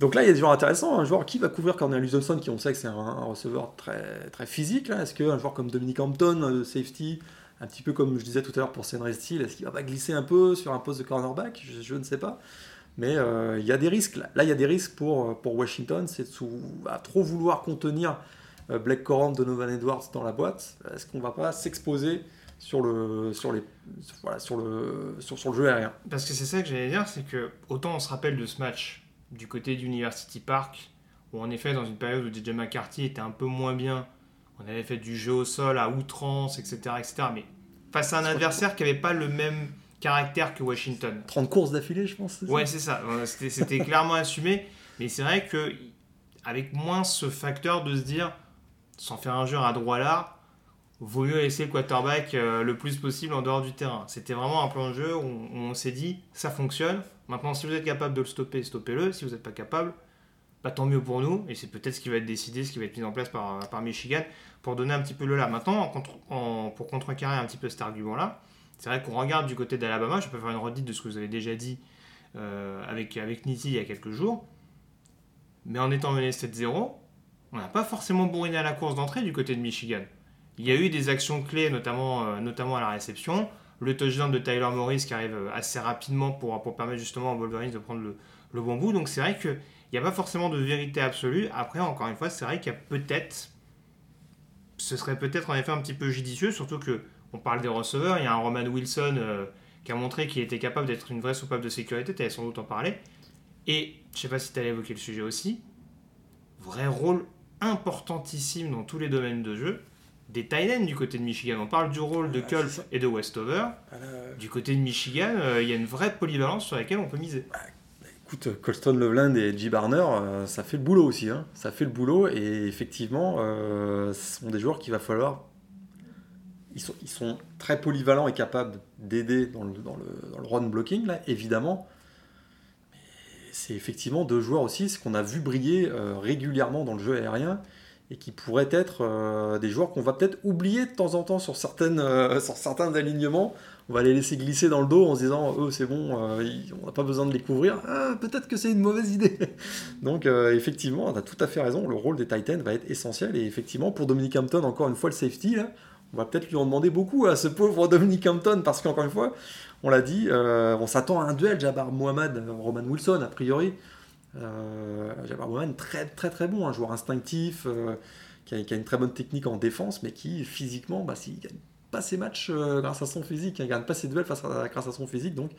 Donc là, il y a des joueurs intéressants. Un joueur qui va couvrir Cornelius Johnson, qui on sait que c'est un, un receveur très, très physique. Est-ce qu'un joueur comme Dominic Hampton, euh, safety, un petit peu comme je disais tout à l'heure pour Senre Steele, est-ce qu'il va pas glisser un peu sur un poste de cornerback? Je, je ne sais pas. Mais euh, il y a des risques. Là, il y a des risques pour, euh, pour Washington. C'est à trop vouloir contenir euh, Blake Corum, Donovan Edwards dans la boîte. Est-ce qu'on va pas s'exposer sur le, sur, les, voilà, sur, le, sur, sur le jeu aérien? Parce que c'est ça que j'allais dire, c'est que autant on se rappelle de ce match du côté d'University Park, où en effet, dans une période où DJ McCarthy était un peu moins bien, on avait fait du jeu au sol à outrance, etc. etc. mais face à un adversaire qui n'avait pas le même caractère que Washington. 30 courses d'affilée, je pense. Ouais, c'est ça. C'était clairement assumé. Mais c'est vrai que avec moins ce facteur de se dire, sans faire un jeu à droit là, vaut mieux laisser le quarterback euh, le plus possible en dehors du terrain. C'était vraiment un plan de jeu où on, où on s'est dit, ça fonctionne. Maintenant, si vous êtes capable de le stopper, stoppez-le. Si vous n'êtes pas capable, bah, tant mieux pour nous. Et c'est peut-être ce qui va être décidé, ce qui va être mis en place par, par Michigan pour donner un petit peu le là. Maintenant, en contre- en- pour contrecarrer un petit peu cet argument-là, c'est vrai qu'on regarde du côté d'Alabama. Je peux faire une redite de ce que vous avez déjà dit euh, avec, avec Nitti il y a quelques jours. Mais en étant mené 7-0, on n'a pas forcément bourriné à la course d'entrée du côté de Michigan. Il y a eu des actions clés, notamment, euh, notamment à la réception. Le touchdown de Tyler Morris qui arrive euh, assez rapidement pour, pour permettre justement aux Wolverines de prendre le, le bon bout. Donc c'est vrai qu'il n'y a pas forcément de vérité absolue. Après, encore une fois, c'est vrai qu'il y a peut-être. Ce serait peut-être en effet un petit peu judicieux, surtout que on parle des receveurs. Il y a un Roman Wilson euh, qui a montré qu'il était capable d'être une vraie soupape de sécurité. Tu allais sans doute en parler. Et je sais pas si tu allais évoquer le sujet aussi. Vrai rôle importantissime dans tous les domaines de jeu des tight ends du côté de Michigan. On parle du rôle de Culp ça. et de Westover. Du côté de Michigan, euh, il y a une vraie polyvalence sur laquelle on peut miser. Écoute, Colston Loveland et J. Barner, euh, ça fait le boulot aussi. hein. Ça fait le boulot et effectivement, euh, ce sont des joueurs qu'il va falloir. Ils sont, très polyvalents et capables d'aider dans le, dans, le, run blocking, là, évidemment. C'est effectivement deux joueurs aussi, ce qu'on a vu briller euh, régulièrement dans le jeu aérien et qui pourraient être euh, des joueurs qu'on va peut-être oublier de temps en temps euh, sur certains alignements. On va les laisser glisser dans le dos en se disant eux c'est bon, on n'a pas besoin de les couvrir. Ah, peut-être que c'est une mauvaise idée. Donc effectivement, on a tout à fait raison. Le rôle des Titans va être essentiel et effectivement pour Dominic Hampton encore une fois le safety là, on va peut-être lui en demander beaucoup à ce pauvre Dominic Hampton parce qu'encore une fois, on l'a dit, euh, on s'attend à un duel Jabbar Mohamed Roman Wilson a priori. Euh, Jabbar Mohamed très très très bon, un joueur instinctif. euh, qui a, une très bonne technique en défense, mais qui physiquement, bah, s'il gagne pas ses matchs euh, grâce à son physique, il gagne pas ses duels face à, grâce à son physique. Donc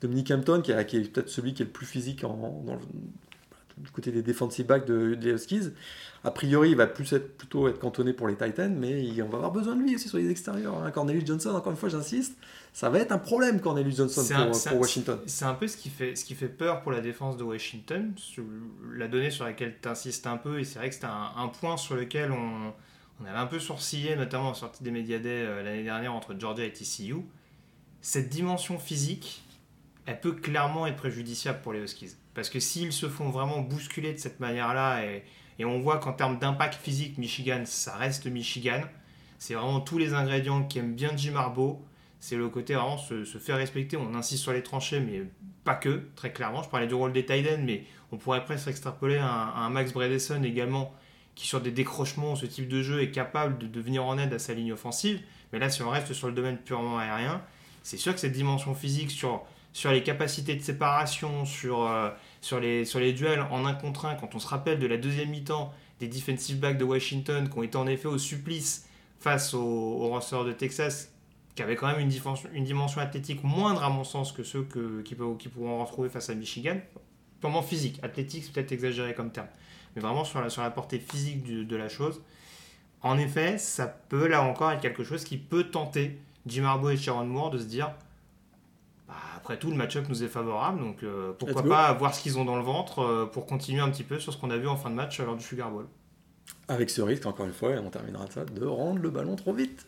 Dominic Hampton, qui, est peut-être celui qui est le plus physique dans le- du côté des defensive backs de, des Huskies. A priori, il va plus être, plutôt être cantonné pour les Titans, mais il- on va avoir besoin de lui aussi sur les extérieurs. hein. Cornelius Johnson, encore une fois, j'insiste, ça va être un problème, Cornelius Johnson, C'est pour, un- c'est pour un- Washington. C'est un peu ce qui, fait, ce qui fait peur pour la défense de Washington. La donnée sur laquelle tu insistes un peu, et c'est vrai que c'était un, un point sur lequel on, on avait un peu sourcillé, notamment en sortie des médias Day, euh, l'année dernière entre Georgia et TCU. Cette dimension physique, elle peut clairement être préjudiciable pour les Huskies. Parce que s'ils se font vraiment bousculer de cette manière-là, et, on voit qu'en termes d'impact physique, Michigan, ça reste Michigan. C'est vraiment tous les ingrédients qu'aime bien Jim Harbaugh. C'est le côté vraiment se, se faire respecter. On insiste sur les tranchées, mais pas que, très clairement. Je parlais du rôle des Titans, mais on pourrait presque extrapoler à un, Max Bredesen également, qui sur des décrochements, ce type de jeu, est capable de, de venir en aide à sa ligne offensive. Mais là, si on reste sur le domaine purement aérien, c'est sûr que cette dimension physique sur, sur les capacités de séparation, sur, euh, sur, les, sur les duels en un contre un, quand on se rappelle de la deuxième mi-temps des defensive backs de Washington qui ont été en effet au supplice face aux, aux de Texas, qui avaient quand même une dimension, une dimension athlétique moindre à mon sens que ceux que, qui, peuvent- qui pourront retrouver face à Michigan. Purement physique, athlétique c'est peut-être exagéré comme terme, mais vraiment sur la, sur la portée physique de la chose. En effet, ça peut là encore être quelque chose qui peut tenter Jim Harbaugh et Sharon Moore de se dire bah, après tout, le match-up nous est favorable, donc euh, pourquoi pas voir ce qu'ils ont dans le ventre euh, pour continuer un petit peu sur ce qu'on a vu en fin de match lors du Sugar Bowl. Avec ce risque, encore une fois, et on terminera de ça, de rendre le ballon trop vite.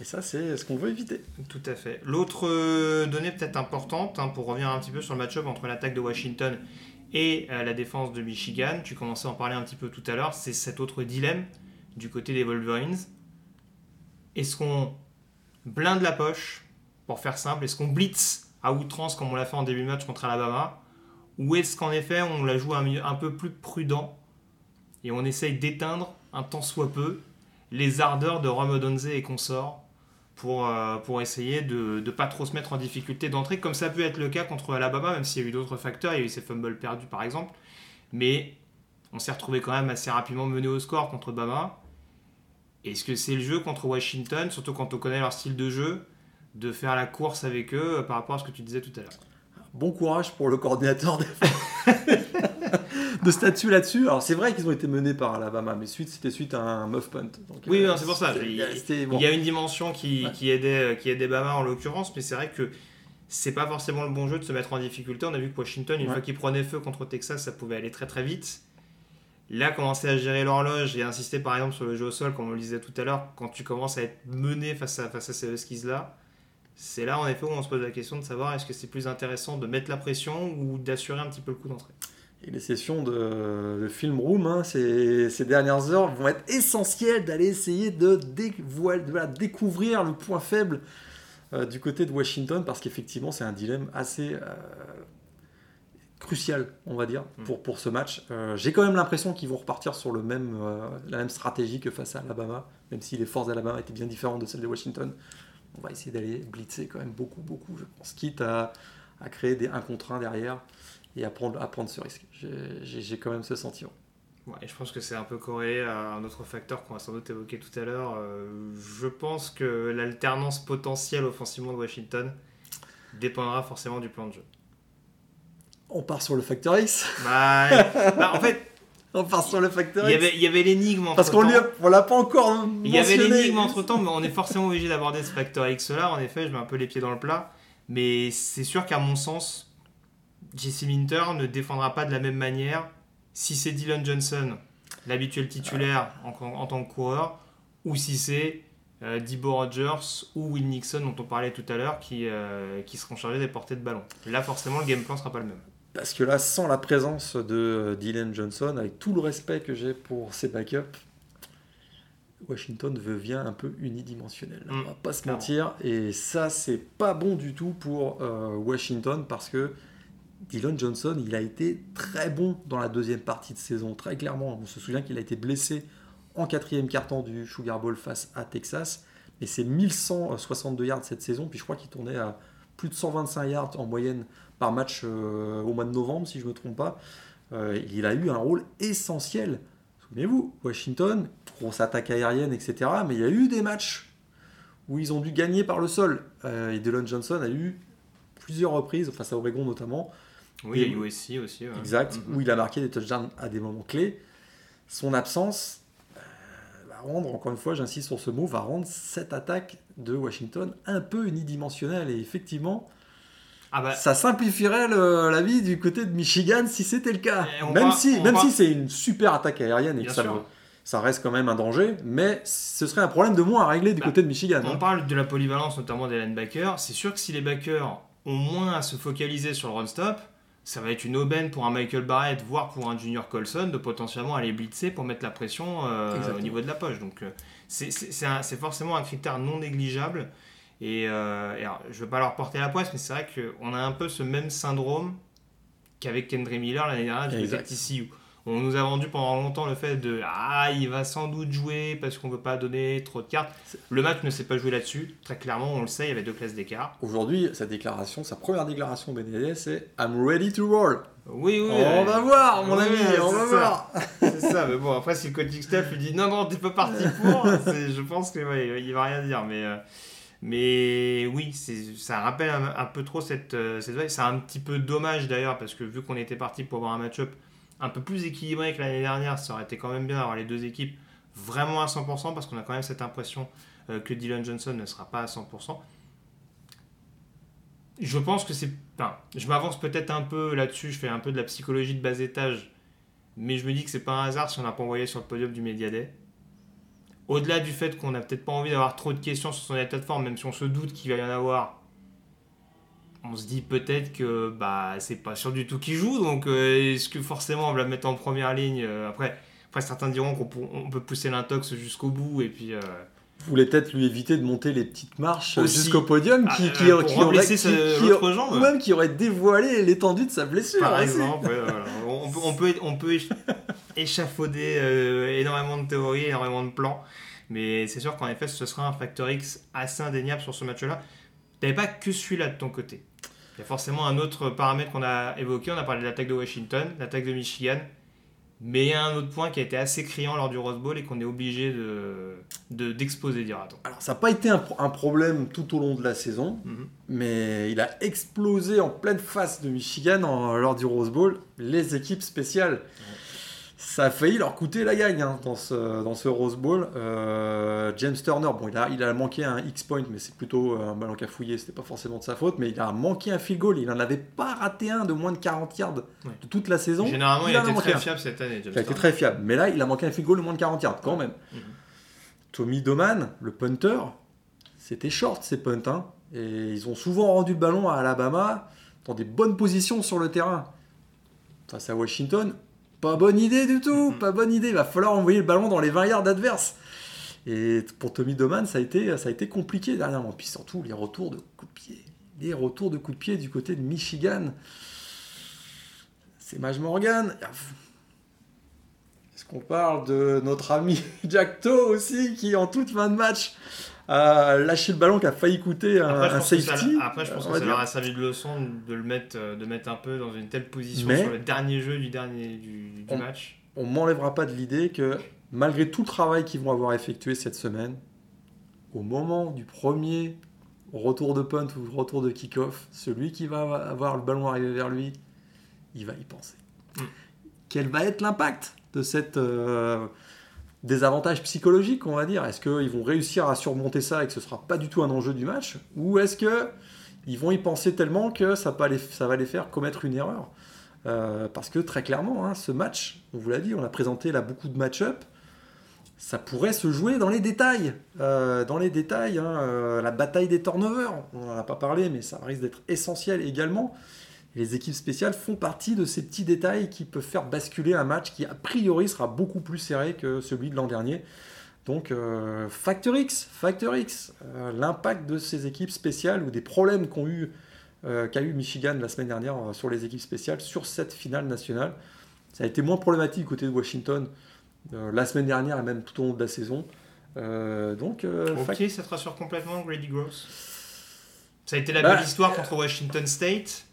Et ça, c'est ce qu'on veut éviter. Tout à fait. L'autre euh, donnée peut-être importante, hein, pour revenir un petit peu sur le match-up entre l'attaque de Washington et la défense de Michigan, tu commençais à en parler un petit peu tout à l'heure, c'est cet autre dilemme du côté des Wolverines. Est-ce qu'on blinde la poche, pour faire simple, est-ce qu'on blitz à outrance comme on l'a fait en début de match contre Alabama, ou est-ce qu'en effet on la joue un, peu plus prudent et on essaye d'éteindre un tant soit peu les ardeurs de Rome et consorts pour, euh, essayer de ne pas trop se mettre en difficulté d'entrée, comme ça peut être le cas contre Alabama, même s'il y a eu d'autres facteurs, il y a eu ces fumbles perdus par exemple, mais on s'est retrouvé quand même assez rapidement mené au score contre Bama. Est-ce que c'est le jeu contre Washington, surtout quand on connaît leur style de jeu, de faire la course avec eux euh, par rapport à ce que tu disais tout à l'heure Bon courage pour le coordinateur de, de statut là-dessus. Alors, c'est vrai qu'ils ont été menés par Alabama, mais suite, c'était suite à un muff punt. Donc, Oui, euh, c'est pour ça. Il- c'était- bon. Il y a une dimension qui, Ouais. qui, aidait, qui aidait Bama en l'occurrence, mais c'est vrai que c'est pas forcément le bon jeu de se mettre en difficulté. On a vu que Washington, une Ouais. fois qu'il prenait feu contre Texas, ça pouvait aller très très vite. Là, commencer à gérer l'horloge et insister par exemple sur le jeu au sol, comme on le disait tout à l'heure, quand tu commences à être mené face à, face à ces Huskies-là, c'est là en effet où on se pose la question de savoir est-ce que c'est plus intéressant de mettre la pression ou d'assurer un petit peu le coup d'entrée. Et les sessions de, de film room, hein, ces, ces dernières heures, vont être essentielles d'aller essayer de, de découvrir le point faible euh, du côté de Washington, parce qu'effectivement, c'est un dilemme assez euh, crucial, on va dire, Mm. pour, pour ce match. Euh, J'ai quand même l'impression qu'ils vont repartir sur le même, la même stratégie que face à Alabama, même si les forces d'Alabama étaient bien différentes de celles de Washington. On va essayer d'aller blitzer quand même beaucoup, beaucoup, je pense, quitte à, à créer des 1 contre 1 derrière et à prendre, à prendre ce risque. J'ai- quand même ce sentiment. Ouais, et je pense que c'est un peu corrélé à un autre facteur qu'on va sans doute évoquer tout à l'heure. Euh, je pense que l'alternance potentielle offensivement de Washington dépendra forcément du plan de jeu. On part sur le Factor X Bah, bah, en fait, On part sur le il y X avait, il y avait l'énigme entre Parce qu'on on l'a pas encore Il y avait mentionné. l'énigme entre temps, mais on est forcément obligé d'aborder ce facteur X là. En effet, je mets un peu les pieds dans le plat. Mais c'est sûr qu'à mon sens, JC Minter ne défendra pas de la même manière si c'est Dylan Johnson, l'habituel titulaire en, en tant que coureur, ou si c'est euh, Debo Rogers ou Will Nixon dont on parlait tout à l'heure qui, euh, qui seront chargés des portées de ballon. Là, forcément, le game plan sera pas le même. Parce que là, sans la présence de Dylan Johnson, avec tout le respect que j'ai pour ses backups, Washington devient un peu unidimensionnel. Mm, on va pas se mentir. Et ça, c'est pas bon du tout pour euh, Washington parce que Dylan Johnson, il a été très bon dans la deuxième partie de saison, très clairement. On se souvient qu'il a été blessé en quatrième quart-temps du Sugar Bowl face à Texas. Mais c'est 1162 yards cette saison, puis je crois qu'il tournait à plus de 125 yards en moyenne par match euh, au mois de novembre, si je ne me trompe pas. Euh, il a eu un rôle essentiel. Souvenez-vous, Washington, grosse attaque aérienne, etc. Mais il y a eu des matchs où ils ont dû gagner par le sol. Euh, et Dylan Johnson a eu plusieurs reprises, face à Oregon notamment, Oui, a USC aussi. ouais. exact, Mhm. où il a marqué des touchdowns à des moments clés. Son absence va rendre, encore une fois, j'insiste sur ce mot, va rendre cette attaque de Washington un peu unidimensionnelle. Et effectivement, Ah bah, ça simplifierait le- la vie du côté de Michigan si c'était le cas. Même va- si, même va- si c'est une super attaque aérienne et Bien que ça, sûr. vaut- ça reste quand même un danger, mais ce serait un problème de moins à régler du Bah, côté de Michigan. on hein. parle de la polyvalence notamment des linebackers. C'est sûr que si les backers ont moins à se focaliser sur le run-stop, ça va être une aubaine pour un Michael Barrett, voire pour un Junior Colson, de potentiellement aller blitzer pour mettre la pression euh, au niveau de la poche. Donc euh, c'est forcément un critère non négligeable. Et, euh, et alors, je ne veux pas leur porter la poisse, mais c'est vrai qu'on a un peu ce même syndrome qu'avec Kendry Miller l'année dernière du. TCU. On nous a vendu pendant longtemps le fait de Ah, il va sans doute jouer parce qu'on ne veut pas donner trop de cartes. Le match ne s'est pas joué là-dessus. Très clairement, on le sait, il y avait deux classes d'écart. Aujourd'hui, sa déclaration, sa première déclaration BDD, c'est I'm ready to roll. Oui, oui. on va voir, mon ami, on va ça. voir. C'est ça, mais bon, après, si le coaching staff lui dit non, non, t'es pas parti pour, je pense que ouais, il va rien dire. Mais, euh, mais oui, ça rappelle un, peu trop cette, euh, cette. C'est un petit peu dommage d'ailleurs, parce que vu qu'on était parti pour avoir un match-up un peu plus équilibré que l'année dernière, ça aurait été quand même bien d'avoir les deux équipes vraiment à 100%, parce qu'on a quand même cette impression euh, que Dylan Johnson ne sera pas à 100%. Je pense que c'est. Je m'avance peut-être un peu là-dessus, je fais un peu de la psychologie de bas étage, mais je me dis que c'est pas un hasard si on n'a pas envoyé sur le podium du Media. Au-delà du fait qu'on n'a peut-être pas envie d'avoir trop de questions sur son état de forme, même si on se doute qu'il va y en avoir, on se dit peut-être que bah c'est pas sûr du tout qu'il joue, donc euh, est-ce que forcément on va le mettre en première ligne euh, après, après, certains diront qu'on peut pousser l'intox jusqu'au bout et puis. euh, Vous voulez peut-être lui éviter de monter les petites marches jusqu'au podium qui, ah, qui, pour qui aurait, jambe. ou même qui aurait dévoilé l'étendue de sa blessure. Par exemple, ouais, voilà. on, peut, on peut, on peut éch- échafauder euh, énormément de théories, énormément de plans, mais c'est sûr qu'en effet, ce sera un facteur X assez indéniable sur ce match-là. T'avais pas que celui-là de ton côté. Il y a forcément un autre paramètre qu'on a évoqué. On a parlé de l'attaque de Washington, l'attaque de Michigan, mais il y a un autre point qui a été assez criant lors du Rose Bowl et qu'on est obligé de de- d'exposer, dira-t-on. Alors, ça n'a pas été un, pro- un problème tout au long de la saison, Mhm. mais il a explosé en pleine face de Michigan en- lors du Rose Bowl les équipes spéciales. Ça a failli leur coûter la gagne hein, dans, ce, dans ce Rose Bowl. Euh, James Turner, bon, il a, il a manqué un X-point, mais c'est plutôt un ballon qu'a fouillé, c'était pas forcément de sa faute, mais il a manqué un field goal. Il n'en avait pas raté un de moins de 40 yards de toute la saison. Généralement, il, en a été très un. fiable cette année. James Il a été très fiable. Mais là, il a manqué un field goal de moins de 40 yards quand même. Mhm. Tommy Doman, le punter, c'était short ces punts. hein. Et ils ont souvent rendu le ballon à Alabama dans des bonnes positions sur le terrain. Face à Washington, pas bonne idée du tout. Pas bonne idée. Il va falloir envoyer le ballon dans les 20 yards adverses. Et pour Tommy Doman, ça a été, ça a été compliqué dernièrement. Puis surtout, les retours de coups de pied. Les retours de coups de pied du côté de Michigan. C'est Maj Morgan. Est-ce qu'on parle de notre ami Jack Toe aussi, qui en toute fin de match a lâché le ballon qui a failli coûter un, Après, un ça- safety après, je pense on que ça dire. leur a servi de leçon de le mettre, euh, de mettre un peu dans une telle position Mais- sur le dernier jeu du dernier du, du On- match. on m'enlèvera pas de l'idée que malgré tout le travail qu'ils vont avoir effectué cette semaine, au moment du premier retour de punt ou retour de kick-off, celui qui va avoir le ballon arrivé vers lui, il va y penser. Mm. Quel va être l'impact de cette euh, désavantage psychologique, on va dire Est-ce qu'ils vont réussir à surmonter ça et que ce sera pas du tout un enjeu du match Ou est-ce que ils vont y penser tellement que ça, va les, ça va les faire commettre une erreur? Euh, parce que très clairement, hein, ce match, on vous l'a dit, on a présenté là beaucoup de match-up, ça pourrait se jouer dans les détails. Euh, dans les détails, hein, euh, la bataille des turnovers, on n'en a pas parlé, mais ça risque d'être essentiel également. Et les équipes spéciales font partie de ces petits détails qui peuvent faire basculer un match qui, a priori, sera beaucoup plus serré que celui de l'an dernier. Donc, euh, Factor X, Factor X, euh, l'impact de ces équipes spéciales ou des problèmes qu'ont eu euh, qu'a eu Michigan la semaine dernière sur les équipes spéciales sur cette finale nationale. Ça a été moins problématique du côté de Washington la semaine dernière et même tout au long de la saison. Donc, Ok, ça te rassure complètement, Grady Gross? Ça a été la Bah, belle histoire contre Washington State?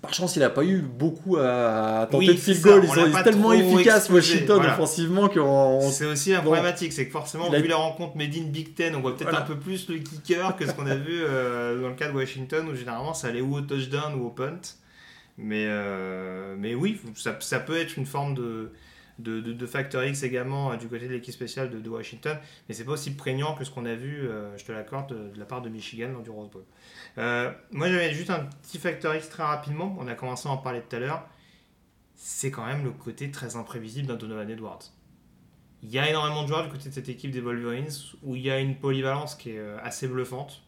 Par chance, il n'a pas eu beaucoup à tenter Oui, de field goal. Ils sont tellement efficaces, Washington, voilà. offensivement, qu'on. C'est aussi la problématique, c'est que forcément, a- vu la rencontre Made in Big Ten, on voit peut-être Voilà. un peu plus le kicker que ce qu'on a vu euh, dans le cas de Washington, où généralement ça allait ou au touchdown ou au punt. Mais, euh, mais oui, ça, ça peut être une forme de, de, de, de X également euh, du côté de l'équipe spéciale de, Washington, mais c'est pas aussi prégnant que ce qu'on a vu, euh, je te l'accorde, de, la part de Michigan lors du Rose Bowl. Euh, moi j'avais juste un petit facteur X très rapidement, on a commencé à en parler tout à l'heure, c'est quand même le côté très imprévisible d'un Donovan Edwards. Il y a énormément de joueurs du côté de cette équipe des Wolverines où il y a une polyvalence qui est assez bluffante.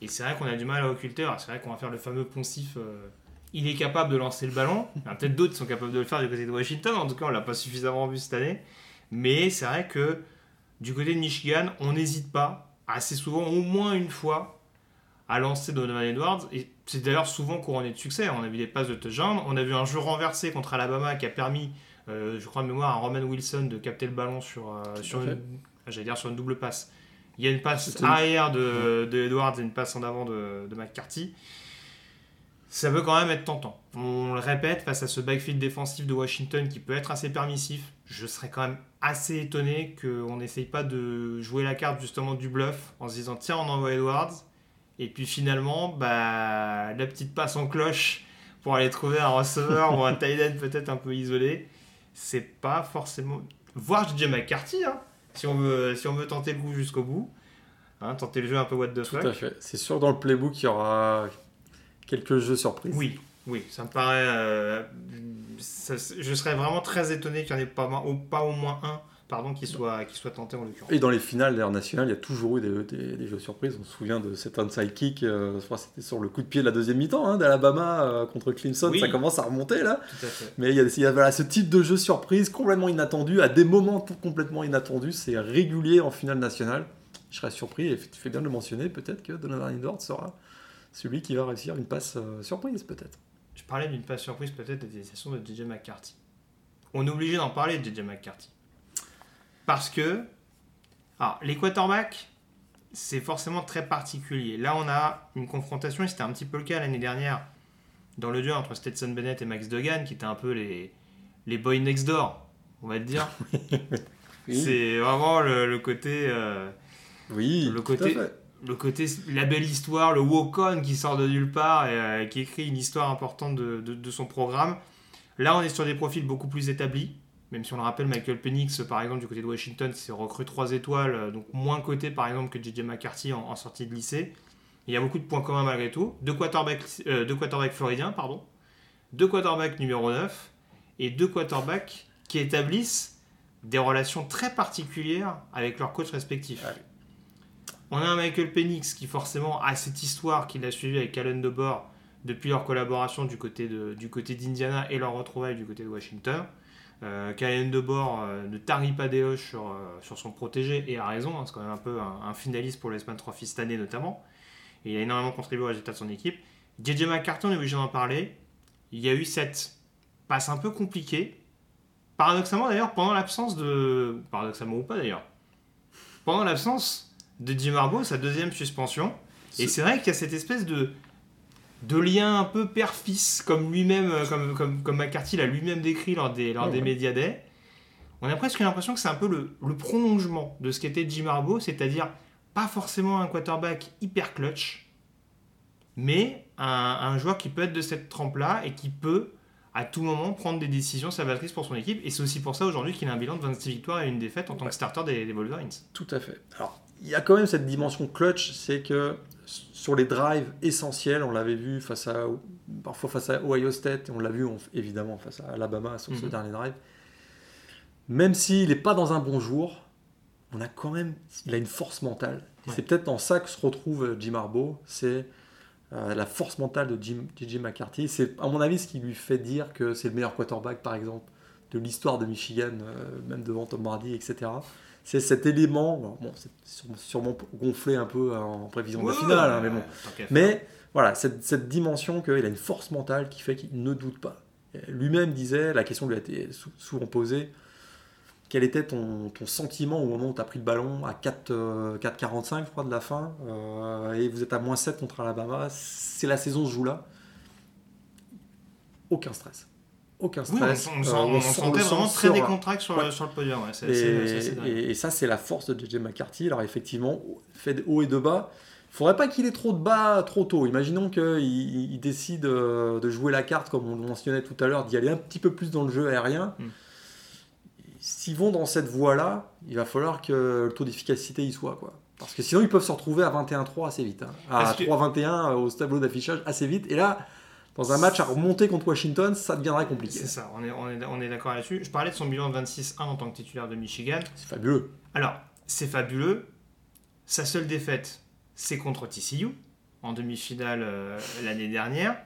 Et c'est vrai qu'on a du mal à occulter. C'est vrai qu'on va faire le fameux poncif. Il est capable de lancer le ballon. Peut-être d'autres sont capables de le faire du côté de Washington. En tout cas, on l'a pas suffisamment vu cette année. Mais c'est vrai que du côté de Michigan, on n'hésite pas assez souvent, au moins une fois, à lancer Donovan Edwards. Et c'est d'ailleurs souvent couronné de succès. On a vu des passes de touchdown. On a vu un jeu renversé contre Alabama qui a permis, euh, je crois de mémoire, à Roman Wilson de capter le ballon sur, euh, sur, une, j'allais dire sur une double passe. Il y a une passe arrière de, de Edwards et une passe en avant de, de McCarthy. Ça peut quand même être tentant. On le répète, face à ce backfield défensif de Washington qui peut être assez permissif, je serais quand même assez étonné qu'on n'essaye pas de jouer la carte justement du bluff en se disant tiens on envoie Edwards et puis finalement bah, la petite passe en cloche pour aller trouver un receveur ou un tight end peut-être un peu isolé, c'est pas forcément... Voir DJ McCarthy, hein, si, on veut, si on veut tenter le coup jusqu'au bout, hein, tenter le jeu un peu what the Tout fuck. à fait. C'est sûr, dans le playbook, il y aura quelques jeux surprises. Oui, oui, ça me paraît. euh, ça- je serais vraiment très étonné qu'il n'y en ait pas, au- pas au moins un pardon, qui, soit, qui soit tenté en l'occurrence. Et dans les finales d'air national, il y a toujours eu des, des- des jeux surprises. On se souvient de cet onside kick, euh, je crois que c'était sur le coup de pied de la deuxième mi-temps hein, d'Alabama euh, contre Clemson. Oui. Ça commence à remonter là. Tout à fait. Mais il y a, il y a, voilà, ce type de jeu surprise complètement inattendu, à des moments tout complètement inattendus. C'est régulier en finale nationale. Je serais surpris, et tu fais bien de le mentionner, peut-être que Donovan Edwards sera celui qui va réussir une passe euh, surprise, peut-être. Je parlais d'une passe surprise peut-être des décisions de DJ McCarthy. On est obligé d'en parler de DJ McCarthy. Parce que, alors, les quarterbacks, c'est forcément très particulier. Là, on a une confrontation, et c'était un petit peu le cas l'année dernière, dans le duel entre Stetson Bennett et Max Duggan, qui étaient un peu les, les boys next door, on va te dire. C'est vraiment le, le côté. euh, Oui, Le côté-. Le côté la belle histoire, le walk-on qui sort de nulle part et euh, qui écrit une histoire importante de, son programme. Là, on est sur des profils beaucoup plus établis, même si on le rappelle, Michael Penix, par exemple, du côté de Washington, s'est recruté 3 étoiles, euh, donc moins coté, par exemple, que JJ McCarthy en, sortie de lycée. Il y a beaucoup de points communs malgré tout. Deux quarterbacks, euh, floridiens, pardon. Deux quarterbacks numéro 9 et deux quarterbacks qui établissent des relations très particulières avec leurs coachs respectifs. On a un Michael Penix qui forcément a cette histoire qu'il a suivie avec Allen DeBoer depuis leur collaboration du côté du côté d'Indiana et leur retrouvaille du côté de Washington. Euh, Qu'Allen DeBoer euh, ne tarit pas des hoches sur, euh, sur son protégé et a raison, hein, c'est quand même un peu un, finaliste pour le S-Man Trophy cette année notamment. Il a énormément contribué au résultat de son équipe. JJ McCarthy, on est obligé d'en parler. Il y a eu cette passe un peu compliquée. Paradoxalement d'ailleurs, pendant l'absence de. Paradoxalement ou pas d'ailleurs. Pendant l'absence de Jim Harbaugh, sa deuxième suspension. Et c'est vrai qu'il y a cette espèce de, de lien un peu père-fils, comme lui-même, euh, comme, comme, comme McCarthy l'a lui-même décrit lors des, lors Ouais, des ouais. Media Day. On a presque l'impression que c'est un peu le, le prolongement de ce qu'était Jim Harbaugh, c'est-à-dire pas forcément un quarterback hyper clutch, mais un, un joueur qui peut être de cette trempe-là et qui peut à tout moment prendre des décisions salvatrices pour son équipe. Et c'est aussi pour ça aujourd'hui qu'il a un bilan de 26 victoires et une défaite en tant que starter des, des Wolverines. Tout à fait. Alors, il y a quand même cette dimension clutch, c'est que sur les drives essentiels, on l'avait vu face à, parfois face à Ohio State, et on l'a vu on- évidemment face à Alabama sur ce Mhm. dernier drive. Même s'il n'est pas dans un bon jour, on a quand même, il a une force mentale. Ouais. C'est peut-être dans ça que se retrouve euh, Jim Harbaugh, c'est euh, la force mentale de Jim, JJ McCarthy. C'est à mon avis ce qui lui fait dire que c'est le meilleur quarterback, par exemple, de l'histoire de Michigan, euh, même devant Tom Brady, etc. C'est cet élément, bon, c'est sûrement- gonflé un peu en prévision de la finale, hein, mais bon. Mais voilà, cette, cette dimension qu'il a une force mentale qui fait qu'il ne doute pas. Lui-même disait, la question lui a été sou- souvent posée, quel était ton, ton sentiment au moment où tu as pris le ballon à 4, euh, 4,45 je crois de la fin, euh, et vous êtes à moins 7 contre Alabama, c'est la saison se joue là. Aucun stress. Aucun Oui, on, stress. on, Euh, on on sent- sentait vraiment très décontracté sur, le- Ouais. sur le podium. ouais, c'est- Et, c'est- c'est- c'est dingue. et- et ça, c'est la force de JJ McCarthy. Alors, effectivement, fait de haut et de bas, faudrait pas qu'il ait trop de bas trop tôt. Imaginons qu'il il décide euh, de jouer la carte, comme on le mentionnait tout à l'heure, d'y aller un petit peu plus dans le jeu aérien. Mm. S'ils vont dans cette voie-là, il va falloir que le taux d'efficacité y soit. Quoi. Parce que sinon, ils peuvent se retrouver à 21-3 assez vite. hein. À Est-ce que- 3-21 au tableau d'affichage assez vite. Et là, dans un match à remonter contre Washington, ça deviendrait compliqué. C'est ça, on est, on est, on est d'accord là-dessus. Je parlais de son bilan de 26-1 en tant que titulaire de Michigan. C'est fabuleux. Alors, c'est fabuleux. Sa seule défaite, c'est contre TCU en demi-finale euh, l'année dernière.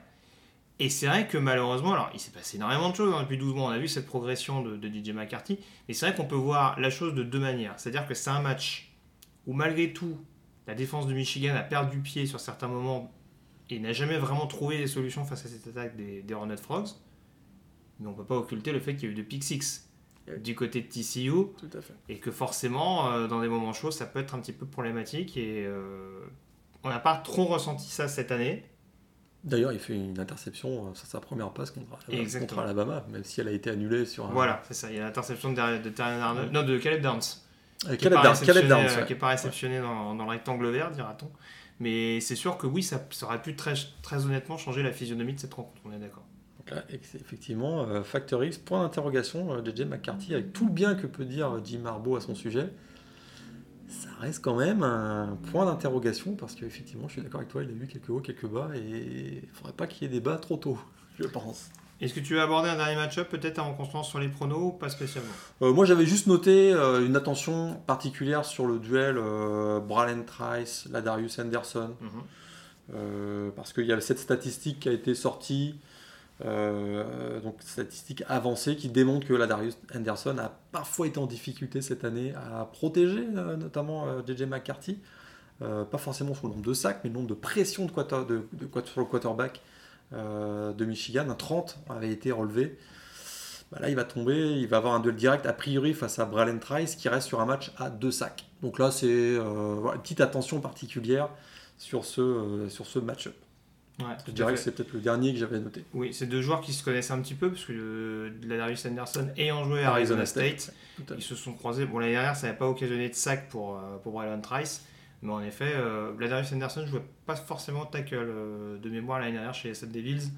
Et c'est vrai que malheureusement, alors il s'est passé énormément de choses hein, depuis 12 mois. On a vu cette progression de, de DJ McCarthy. Mais c'est vrai qu'on peut voir la chose de deux manières. C'est-à-dire que c'est un match où malgré tout, la défense de Michigan a perdu pied sur certains moments et n'a jamais vraiment trouvé des solutions face à cette attaque des, des Hornet Frogs. Mais on ne peut pas occulter le fait qu'il y a eu de pick six du côté de TCU Tout à fait. et que forcément, euh, dans des moments chauds, ça peut être un petit peu problématique et euh, on n'a pas trop ressenti ça cette année. D'ailleurs, il fait une interception euh, sur sa première passe contre, Alabama, même si elle a été annulée sur un. Voilà, c'est ça. Il y a l'interception de, de non, de Caleb Downs, Euh, qui n'est Caleb pas Downs, Caleb réceptionné, Downs, ouais. qui est pas réceptionné dans, dans le rectangle vert, dira-t-on. Mais c'est sûr que oui, ça, ça aurait pu très, très honnêtement changer la physionomie de cette rencontre. On est d'accord. Ex- effectivement, euh, Factor X, point d'interrogation, euh, JJ McCarthy, avec tout le bien que peut dire euh, Jim Harbaugh à son sujet, ça reste quand même un point d'interrogation parce qu'effectivement, je suis d'accord avec toi, il a eu quelques hauts, quelques bas et il faudrait pas qu'il y ait des bas trop tôt, je pense. Est-ce que tu veux aborder un dernier match-up, peut-être en constance sur les pronos ou pas spécialement? Euh, moi, j'avais juste noté euh, une attention particulière sur le duel euh, Bralen Trice, Ladarius Anderson. Mhm. Euh, parce qu'il y a cette statistique qui a été sortie, donc statistique avancée, qui démontre que la Darius Anderson a parfois été en difficulté cette année à protéger notamment JJ McCarthy. Pas forcément sur le nombre de sacs, mais le nombre de pressions de quarter- de- sur le quarterback de Michigan. Un 30 avait été relevé. Bah là, il va tomber, il va avoir un duel direct a priori face à Bralen Trice qui reste sur un match à deux sacs. Donc là, c'est euh, voilà, une petite attention particulière sur ce, euh, sur ce match-up. Ouais, Je dirais que c'est peut-être le dernier que j'avais noté. Oui, c'est deux joueurs qui se connaissent un petit peu, parce que euh, Ladarius Anderson ayant joué à Arizona State, ils se sont croisés. Bon, l'année dernière, ça n'avait pas occasionné de sac pour, euh, pour Braylon Trice, mais en effet, euh, Ladarius Anderson jouait pas forcément tackle euh, de mémoire l'année dernière chez les Devils,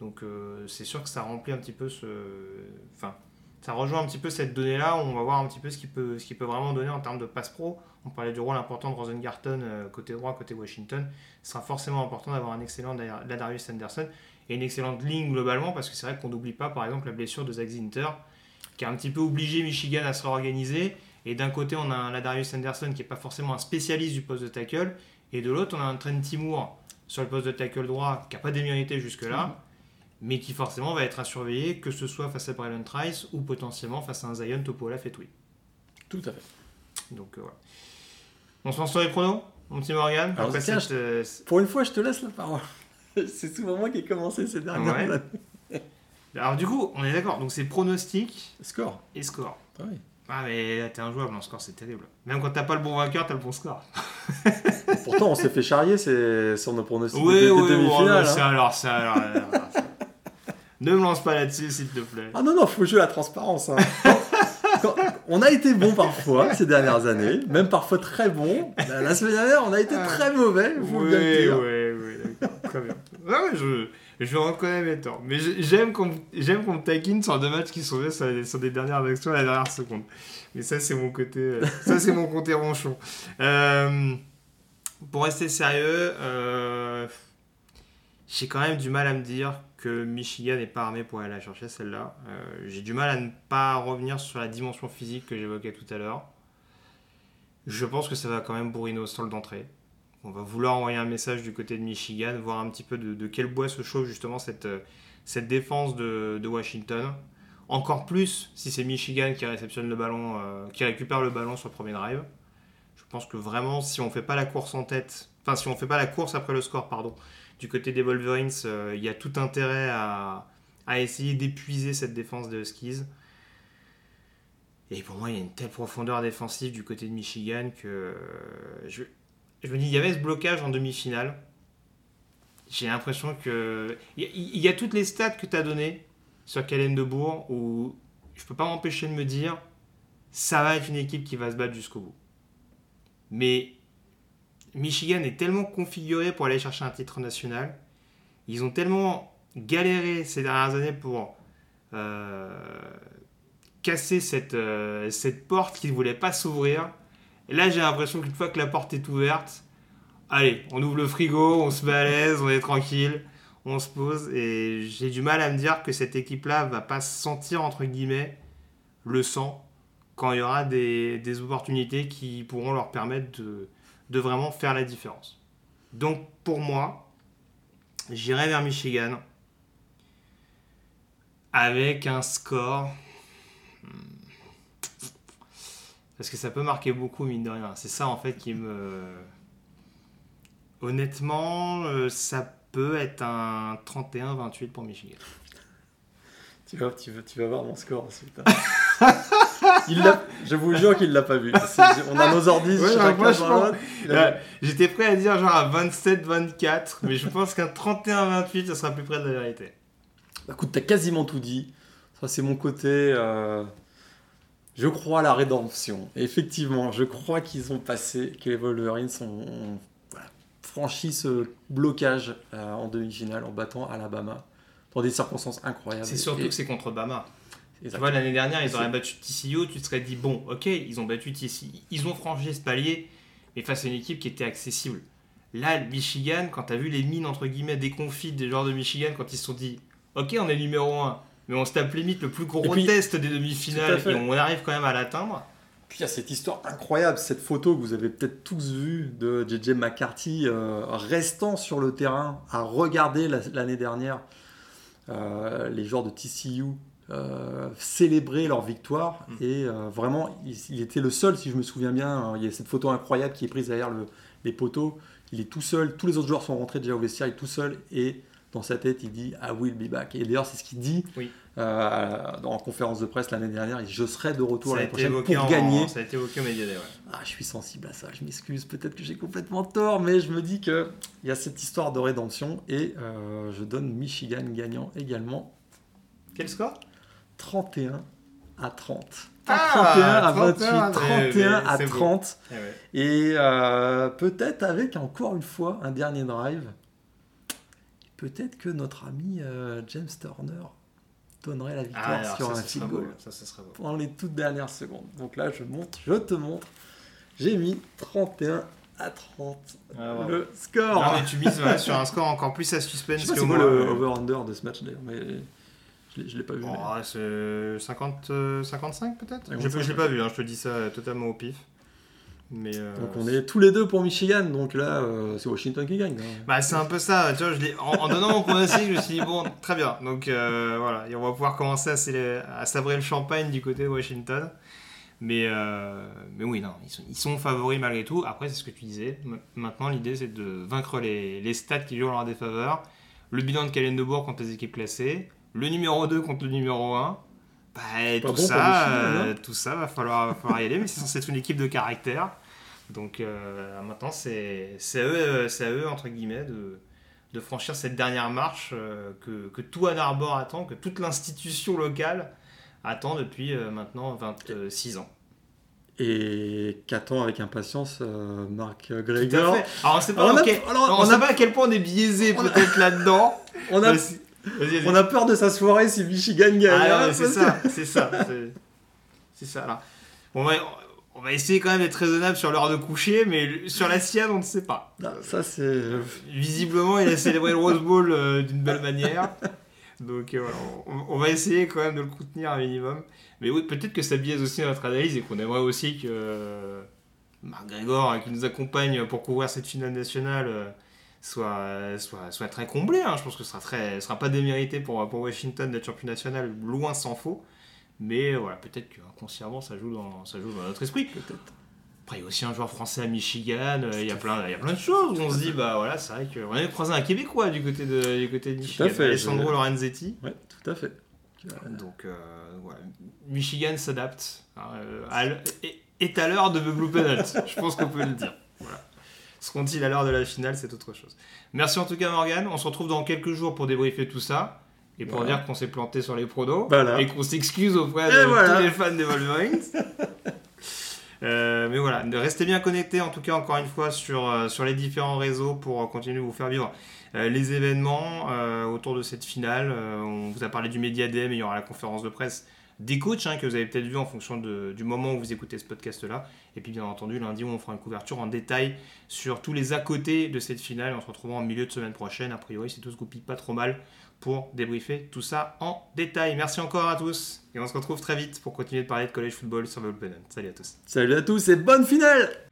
donc euh, c'est sûr que ça remplit un petit peu ce. Enfin, ça rejoint un petit peu cette donnée-là, on va voir un petit peu ce qu'il peut, peut vraiment donner en termes de passe pro. On parlait du rôle important de Rosengarten euh, côté droit, côté Washington. Ce sera forcément important d'avoir un excellent Ladarius Anderson et une excellente ligne globalement, parce que c'est vrai qu'on n'oublie pas par exemple la blessure de Zach Zinter, qui a un petit peu obligé Michigan à se réorganiser. Et d'un côté, on a un Ladarius Anderson qui n'est pas forcément un spécialiste du poste de tackle, et de l'autre, on a un Trent Timur sur le poste de tackle droit qui n'a pas démérité jusque-là, mais qui forcément va être à surveiller, que ce soit face à Braylon Trice ou potentiellement face à un Zion Topola Fetui. Tout à fait. Donc euh, voilà. On se lance sur les pronos, mon petit Morgan? Alors, Après tiens, cette, euh, Pour une fois, je te laisse la parole. c'est souvent moi qui ai commencé ces dernières Ouais. années. Alors du coup, on est d'accord, donc c'est pronostic Score. et score. Ah oui. Ah mais t'es injouable en score, c'est terrible. Même quand t'as pas le bon vainqueur, t'as le bon score. Pourtant, on s'est fait charrier c'est sur nos pronostics Oui, des oui, oui, bah, hein. ça alors, ça alors. alors, ça. Ne me lance pas là-dessus, s'il te plaît. Ah non, non, faut jouer la transparence. hein. Quand- on a été bon parfois ces dernières années, même parfois très bon. La semaine dernière, on a été très mauvais, faut Oui, oui, oui, d'accord, très bien. Non, mais je, je reconnais mes torts. Mais j'aime qu'on me taquine sur deux matchs qui sont faits sur, des dernières actions à la dernière seconde. Mais ça, c'est mon côté, euh, ça, c'est mon côté ronchon. Euh, pour rester sérieux, euh, j'ai quand même du mal à me dire que Michigan n'est pas armé pour aller la chercher celle-là. Euh, j'ai du mal à ne pas revenir sur la dimension physique que j'évoquais tout à l'heure. Je pense que ça va quand même bourriner au sol d'entrée. On va vouloir envoyer un message du côté de Michigan, voir un petit peu de, quel bois se chauffe justement cette, euh, défense de, Washington. Encore plus si c'est Michigan qui réceptionne le ballon, euh, qui récupère le ballon sur le premier drive. Je pense que vraiment, si on fait pas la course en tête, enfin si on fait pas la course après le score, pardon, du côté des Wolverines, euh, il y a tout intérêt à, essayer d'épuiser cette défense de Huskies. Et pour moi, il y a une telle profondeur défensive du côté de Michigan que je, je me dis, il y avait ce blocage en demi-finale. J'ai l'impression que. Il y, a- toutes les stats que tu as données sur Kellen de où je peux pas m'empêcher de me dire, ça va être une équipe qui va se battre jusqu'au bout. Mais Michigan est tellement configuré pour aller chercher un titre national. Ils ont tellement galéré ces dernières années pour euh, casser cette, euh, cette porte qui ne voulait pas s'ouvrir. Et là, j'ai l'impression qu'une fois que la porte est ouverte, allez, on ouvre le frigo, on se met à l'aise, on est tranquille, on se pose. Et j'ai du mal à me dire que cette équipe-là va pas sentir, entre guillemets, le sang quand il y aura des, des opportunités qui pourront leur permettre de, de vraiment faire la différence. Donc, pour moi, j'irai vers Michigan avec un score. Parce que ça peut marquer beaucoup, mine de rien. C'est ça, en fait, qui me. Honnêtement, euh, ça peut être un 31-28 pour Michigan. Tu vas, tu, vas, tu vas voir mon score ensuite. hein. Il je vous jure qu'il l'a pas vu. On a nos ordi Ouais, chacun dans J'étais prêt à dire genre un 27-24, mais je pense qu'un 31-28, ça sera plus près de la vérité. Bah, écoute, t'as quasiment tout dit. Ça, c'est mon côté. euh, Je crois à la rédemption. Effectivement, je crois qu'ils ont passé, que les Wolverines ont, voilà, franchi ce blocage euh, en demi-finale en battant Alabama dans des circonstances incroyables. C'est surtout Et- que c'est contre Bama. Tu Exactement. vois, l'année dernière, ils auraient battu TCU, tu te serais dit, bon, ok, ils ont battu TCU, ils ont franchi ce palier, mais face à une équipe qui était accessible. Là, Michigan, quand tu as vu les mines, entre guillemets, déconfites des joueurs de Michigan, quand ils se sont dit, ok, on est numéro 1, mais on se tape limite le plus gros puis- test des demi-finales, et on arrive quand même à l'atteindre. Puis il y a cette histoire incroyable, cette photo que vous avez peut-être tous vue de JJ McCarthy euh, restant sur le terrain à regarder la- l'année dernière euh, les joueurs de TCU euh, célébrer leur victoire. Mm. Et euh, vraiment, il, il était le seul, si je me souviens bien. euh, il y a cette photo incroyable qui est prise derrière le- les poteaux. Il est tout seul, tous les autres joueurs sont rentrés déjà au vestiaire, il est tout seul. Et dans sa tête, il dit I will be back. Et d'ailleurs, c'est ce qu'il dit Oui. euh, en conférence de presse l'année dernière. Il Je serai de retour l'année prochaine pour en- gagner. ça a été évoqué au Média ouais. Ah, je suis sensible à ça, je m'excuse, peut-être que j'ai complètement tort, mais je me dis qu'il y a cette histoire de rédemption et euh, je donne Michigan gagnant également Quel score? 31 à 30. Ah, Pas 31 à 28, 31, 31 mais à c'est beau. 30. Eh ouais. Et euh, peut-être avec encore une fois un dernier drive, peut-être que notre ami euh, James Turner donnerait la victoire Ah, alors sur ça, un field goal pendant les toutes dernières secondes. Donc là, je monte, je te montre. J'ai mis 31 à 30 Ah, le score. Non, mais tu mises voilà, sur un score encore plus à je suspense sais pas que c'est quoi moi. le euh, over-under de ce match d'ailleurs, mais je l'ai- je l'ai pas vu. mais- Oh, c'est 50, euh, 55 peut-être? Je 55, je l'ai pas vu, hein, je te dis ça totalement au pif. Mais euh, Donc on est tous les deux pour Michigan, donc là euh, c'est Washington qui gagne. hein. Bah, c'est un peu ça, tu vois, je en, en donnant mon pronostic, je me suis dit, bon, très bien. Donc euh, voilà, et on va pouvoir commencer à, à sabrer le champagne du côté de Washington. Mais, euh, mais oui, non, ils sont, ils sont favoris malgré tout. Après, c'est ce que tu disais. M- Maintenant, l'idée, c'est de vaincre les, les stats qui jouent en leur défaveur. Le bilan de Kalendebourg contre les équipes classées. Le numéro 2 contre le numéro 1. Bah, Pas tout, bon ça, euh, tout ça, va falloir, va falloir y aller. Mais c'est censé être une équipe de caractère. Donc euh, maintenant, c'est c'est à, eux, euh, à eux, entre guillemets, de, de franchir cette dernière marche euh, que, que tout Ann Arbor attend, que toute l'institution locale attend depuis euh, maintenant 26 ans. Et qu'attend avec impatience euh, Marc Tout à Gregor. fait. Alors on sait pas, Alors, on a- ok, alors, on on sait pas à quel point on est biaisé peut-être là-dedans. On a, Vas-y, vas-y, vas-y. on a peur de sa soirée si Michigan gagne. Ah, hein, c'est ça, c'est ça. c'est- ça. Alors, on, va, on va essayer quand même d'être raisonnable sur l'heure de coucher, mais sur la sienne, on ne sait pas. Ah, ça c'est. Visiblement, il a célébré le Rose Bowl euh, d'une belle manière. Donc euh, voilà, on, on va essayer quand même de le contenir un minimum. Mais oui, peut-être que ça biaise aussi notre analyse et qu'on aimerait aussi que euh, Marc Grégor, hein, qui nous accompagne pour couvrir cette finale nationale, euh, soit, soit, soit très comblé. hein. Je pense que ce sera, très, ce sera pas démérité pour, pour Washington d'être champion national, loin s'en faut. Mais voilà, peut-être qu'inconsciemment, ça joue, dans, ça joue dans notre esprit. Peut-être. Après, il y a aussi un joueur français à Michigan, euh, il y, a plein, il y a plein de choses où on se dit, bah voilà, c'est vrai qu'on avait croisé un Québécois du côté de, du côté de Michigan, fait, Alessandro je- Lorenzetti. Ouais, tout à fait. Donc, euh, voilà, Michigan s'adapte hein, euh, est- à l'heure de The Blue Penalty, je pense qu'on peut le dire. Voilà. Seront-ils à l'heure de la finale, c'est autre chose. Merci en tout cas, Morgan. On se retrouve dans quelques jours pour débriefer tout ça. Et pour Voilà. dire qu'on s'est planté sur les pronos Voilà. et qu'on s'excuse auprès de voilà. tous les fans des Wolverines. Euh, mais voilà, restez bien connectés en tout cas encore une fois sur, euh, sur les différents réseaux pour continuer de vous faire vivre euh, les événements autour de cette finale. on vous a parlé du Media Day, mais il y aura la conférence de presse des coachs hein, que vous avez peut-être vu en fonction du moment où vous écoutez ce podcast-là. Et puis bien entendu, lundi, on fera une couverture en détail sur tous les à côté de cette finale. On se retrouvera en milieu de semaine prochaine. A priori, si tout se goupille pas trop mal pour débriefer tout ça en détail. Merci encore à tous et on se retrouve très vite pour continuer de parler de college football sur le Salut à tous. Salut à tous et bonne finale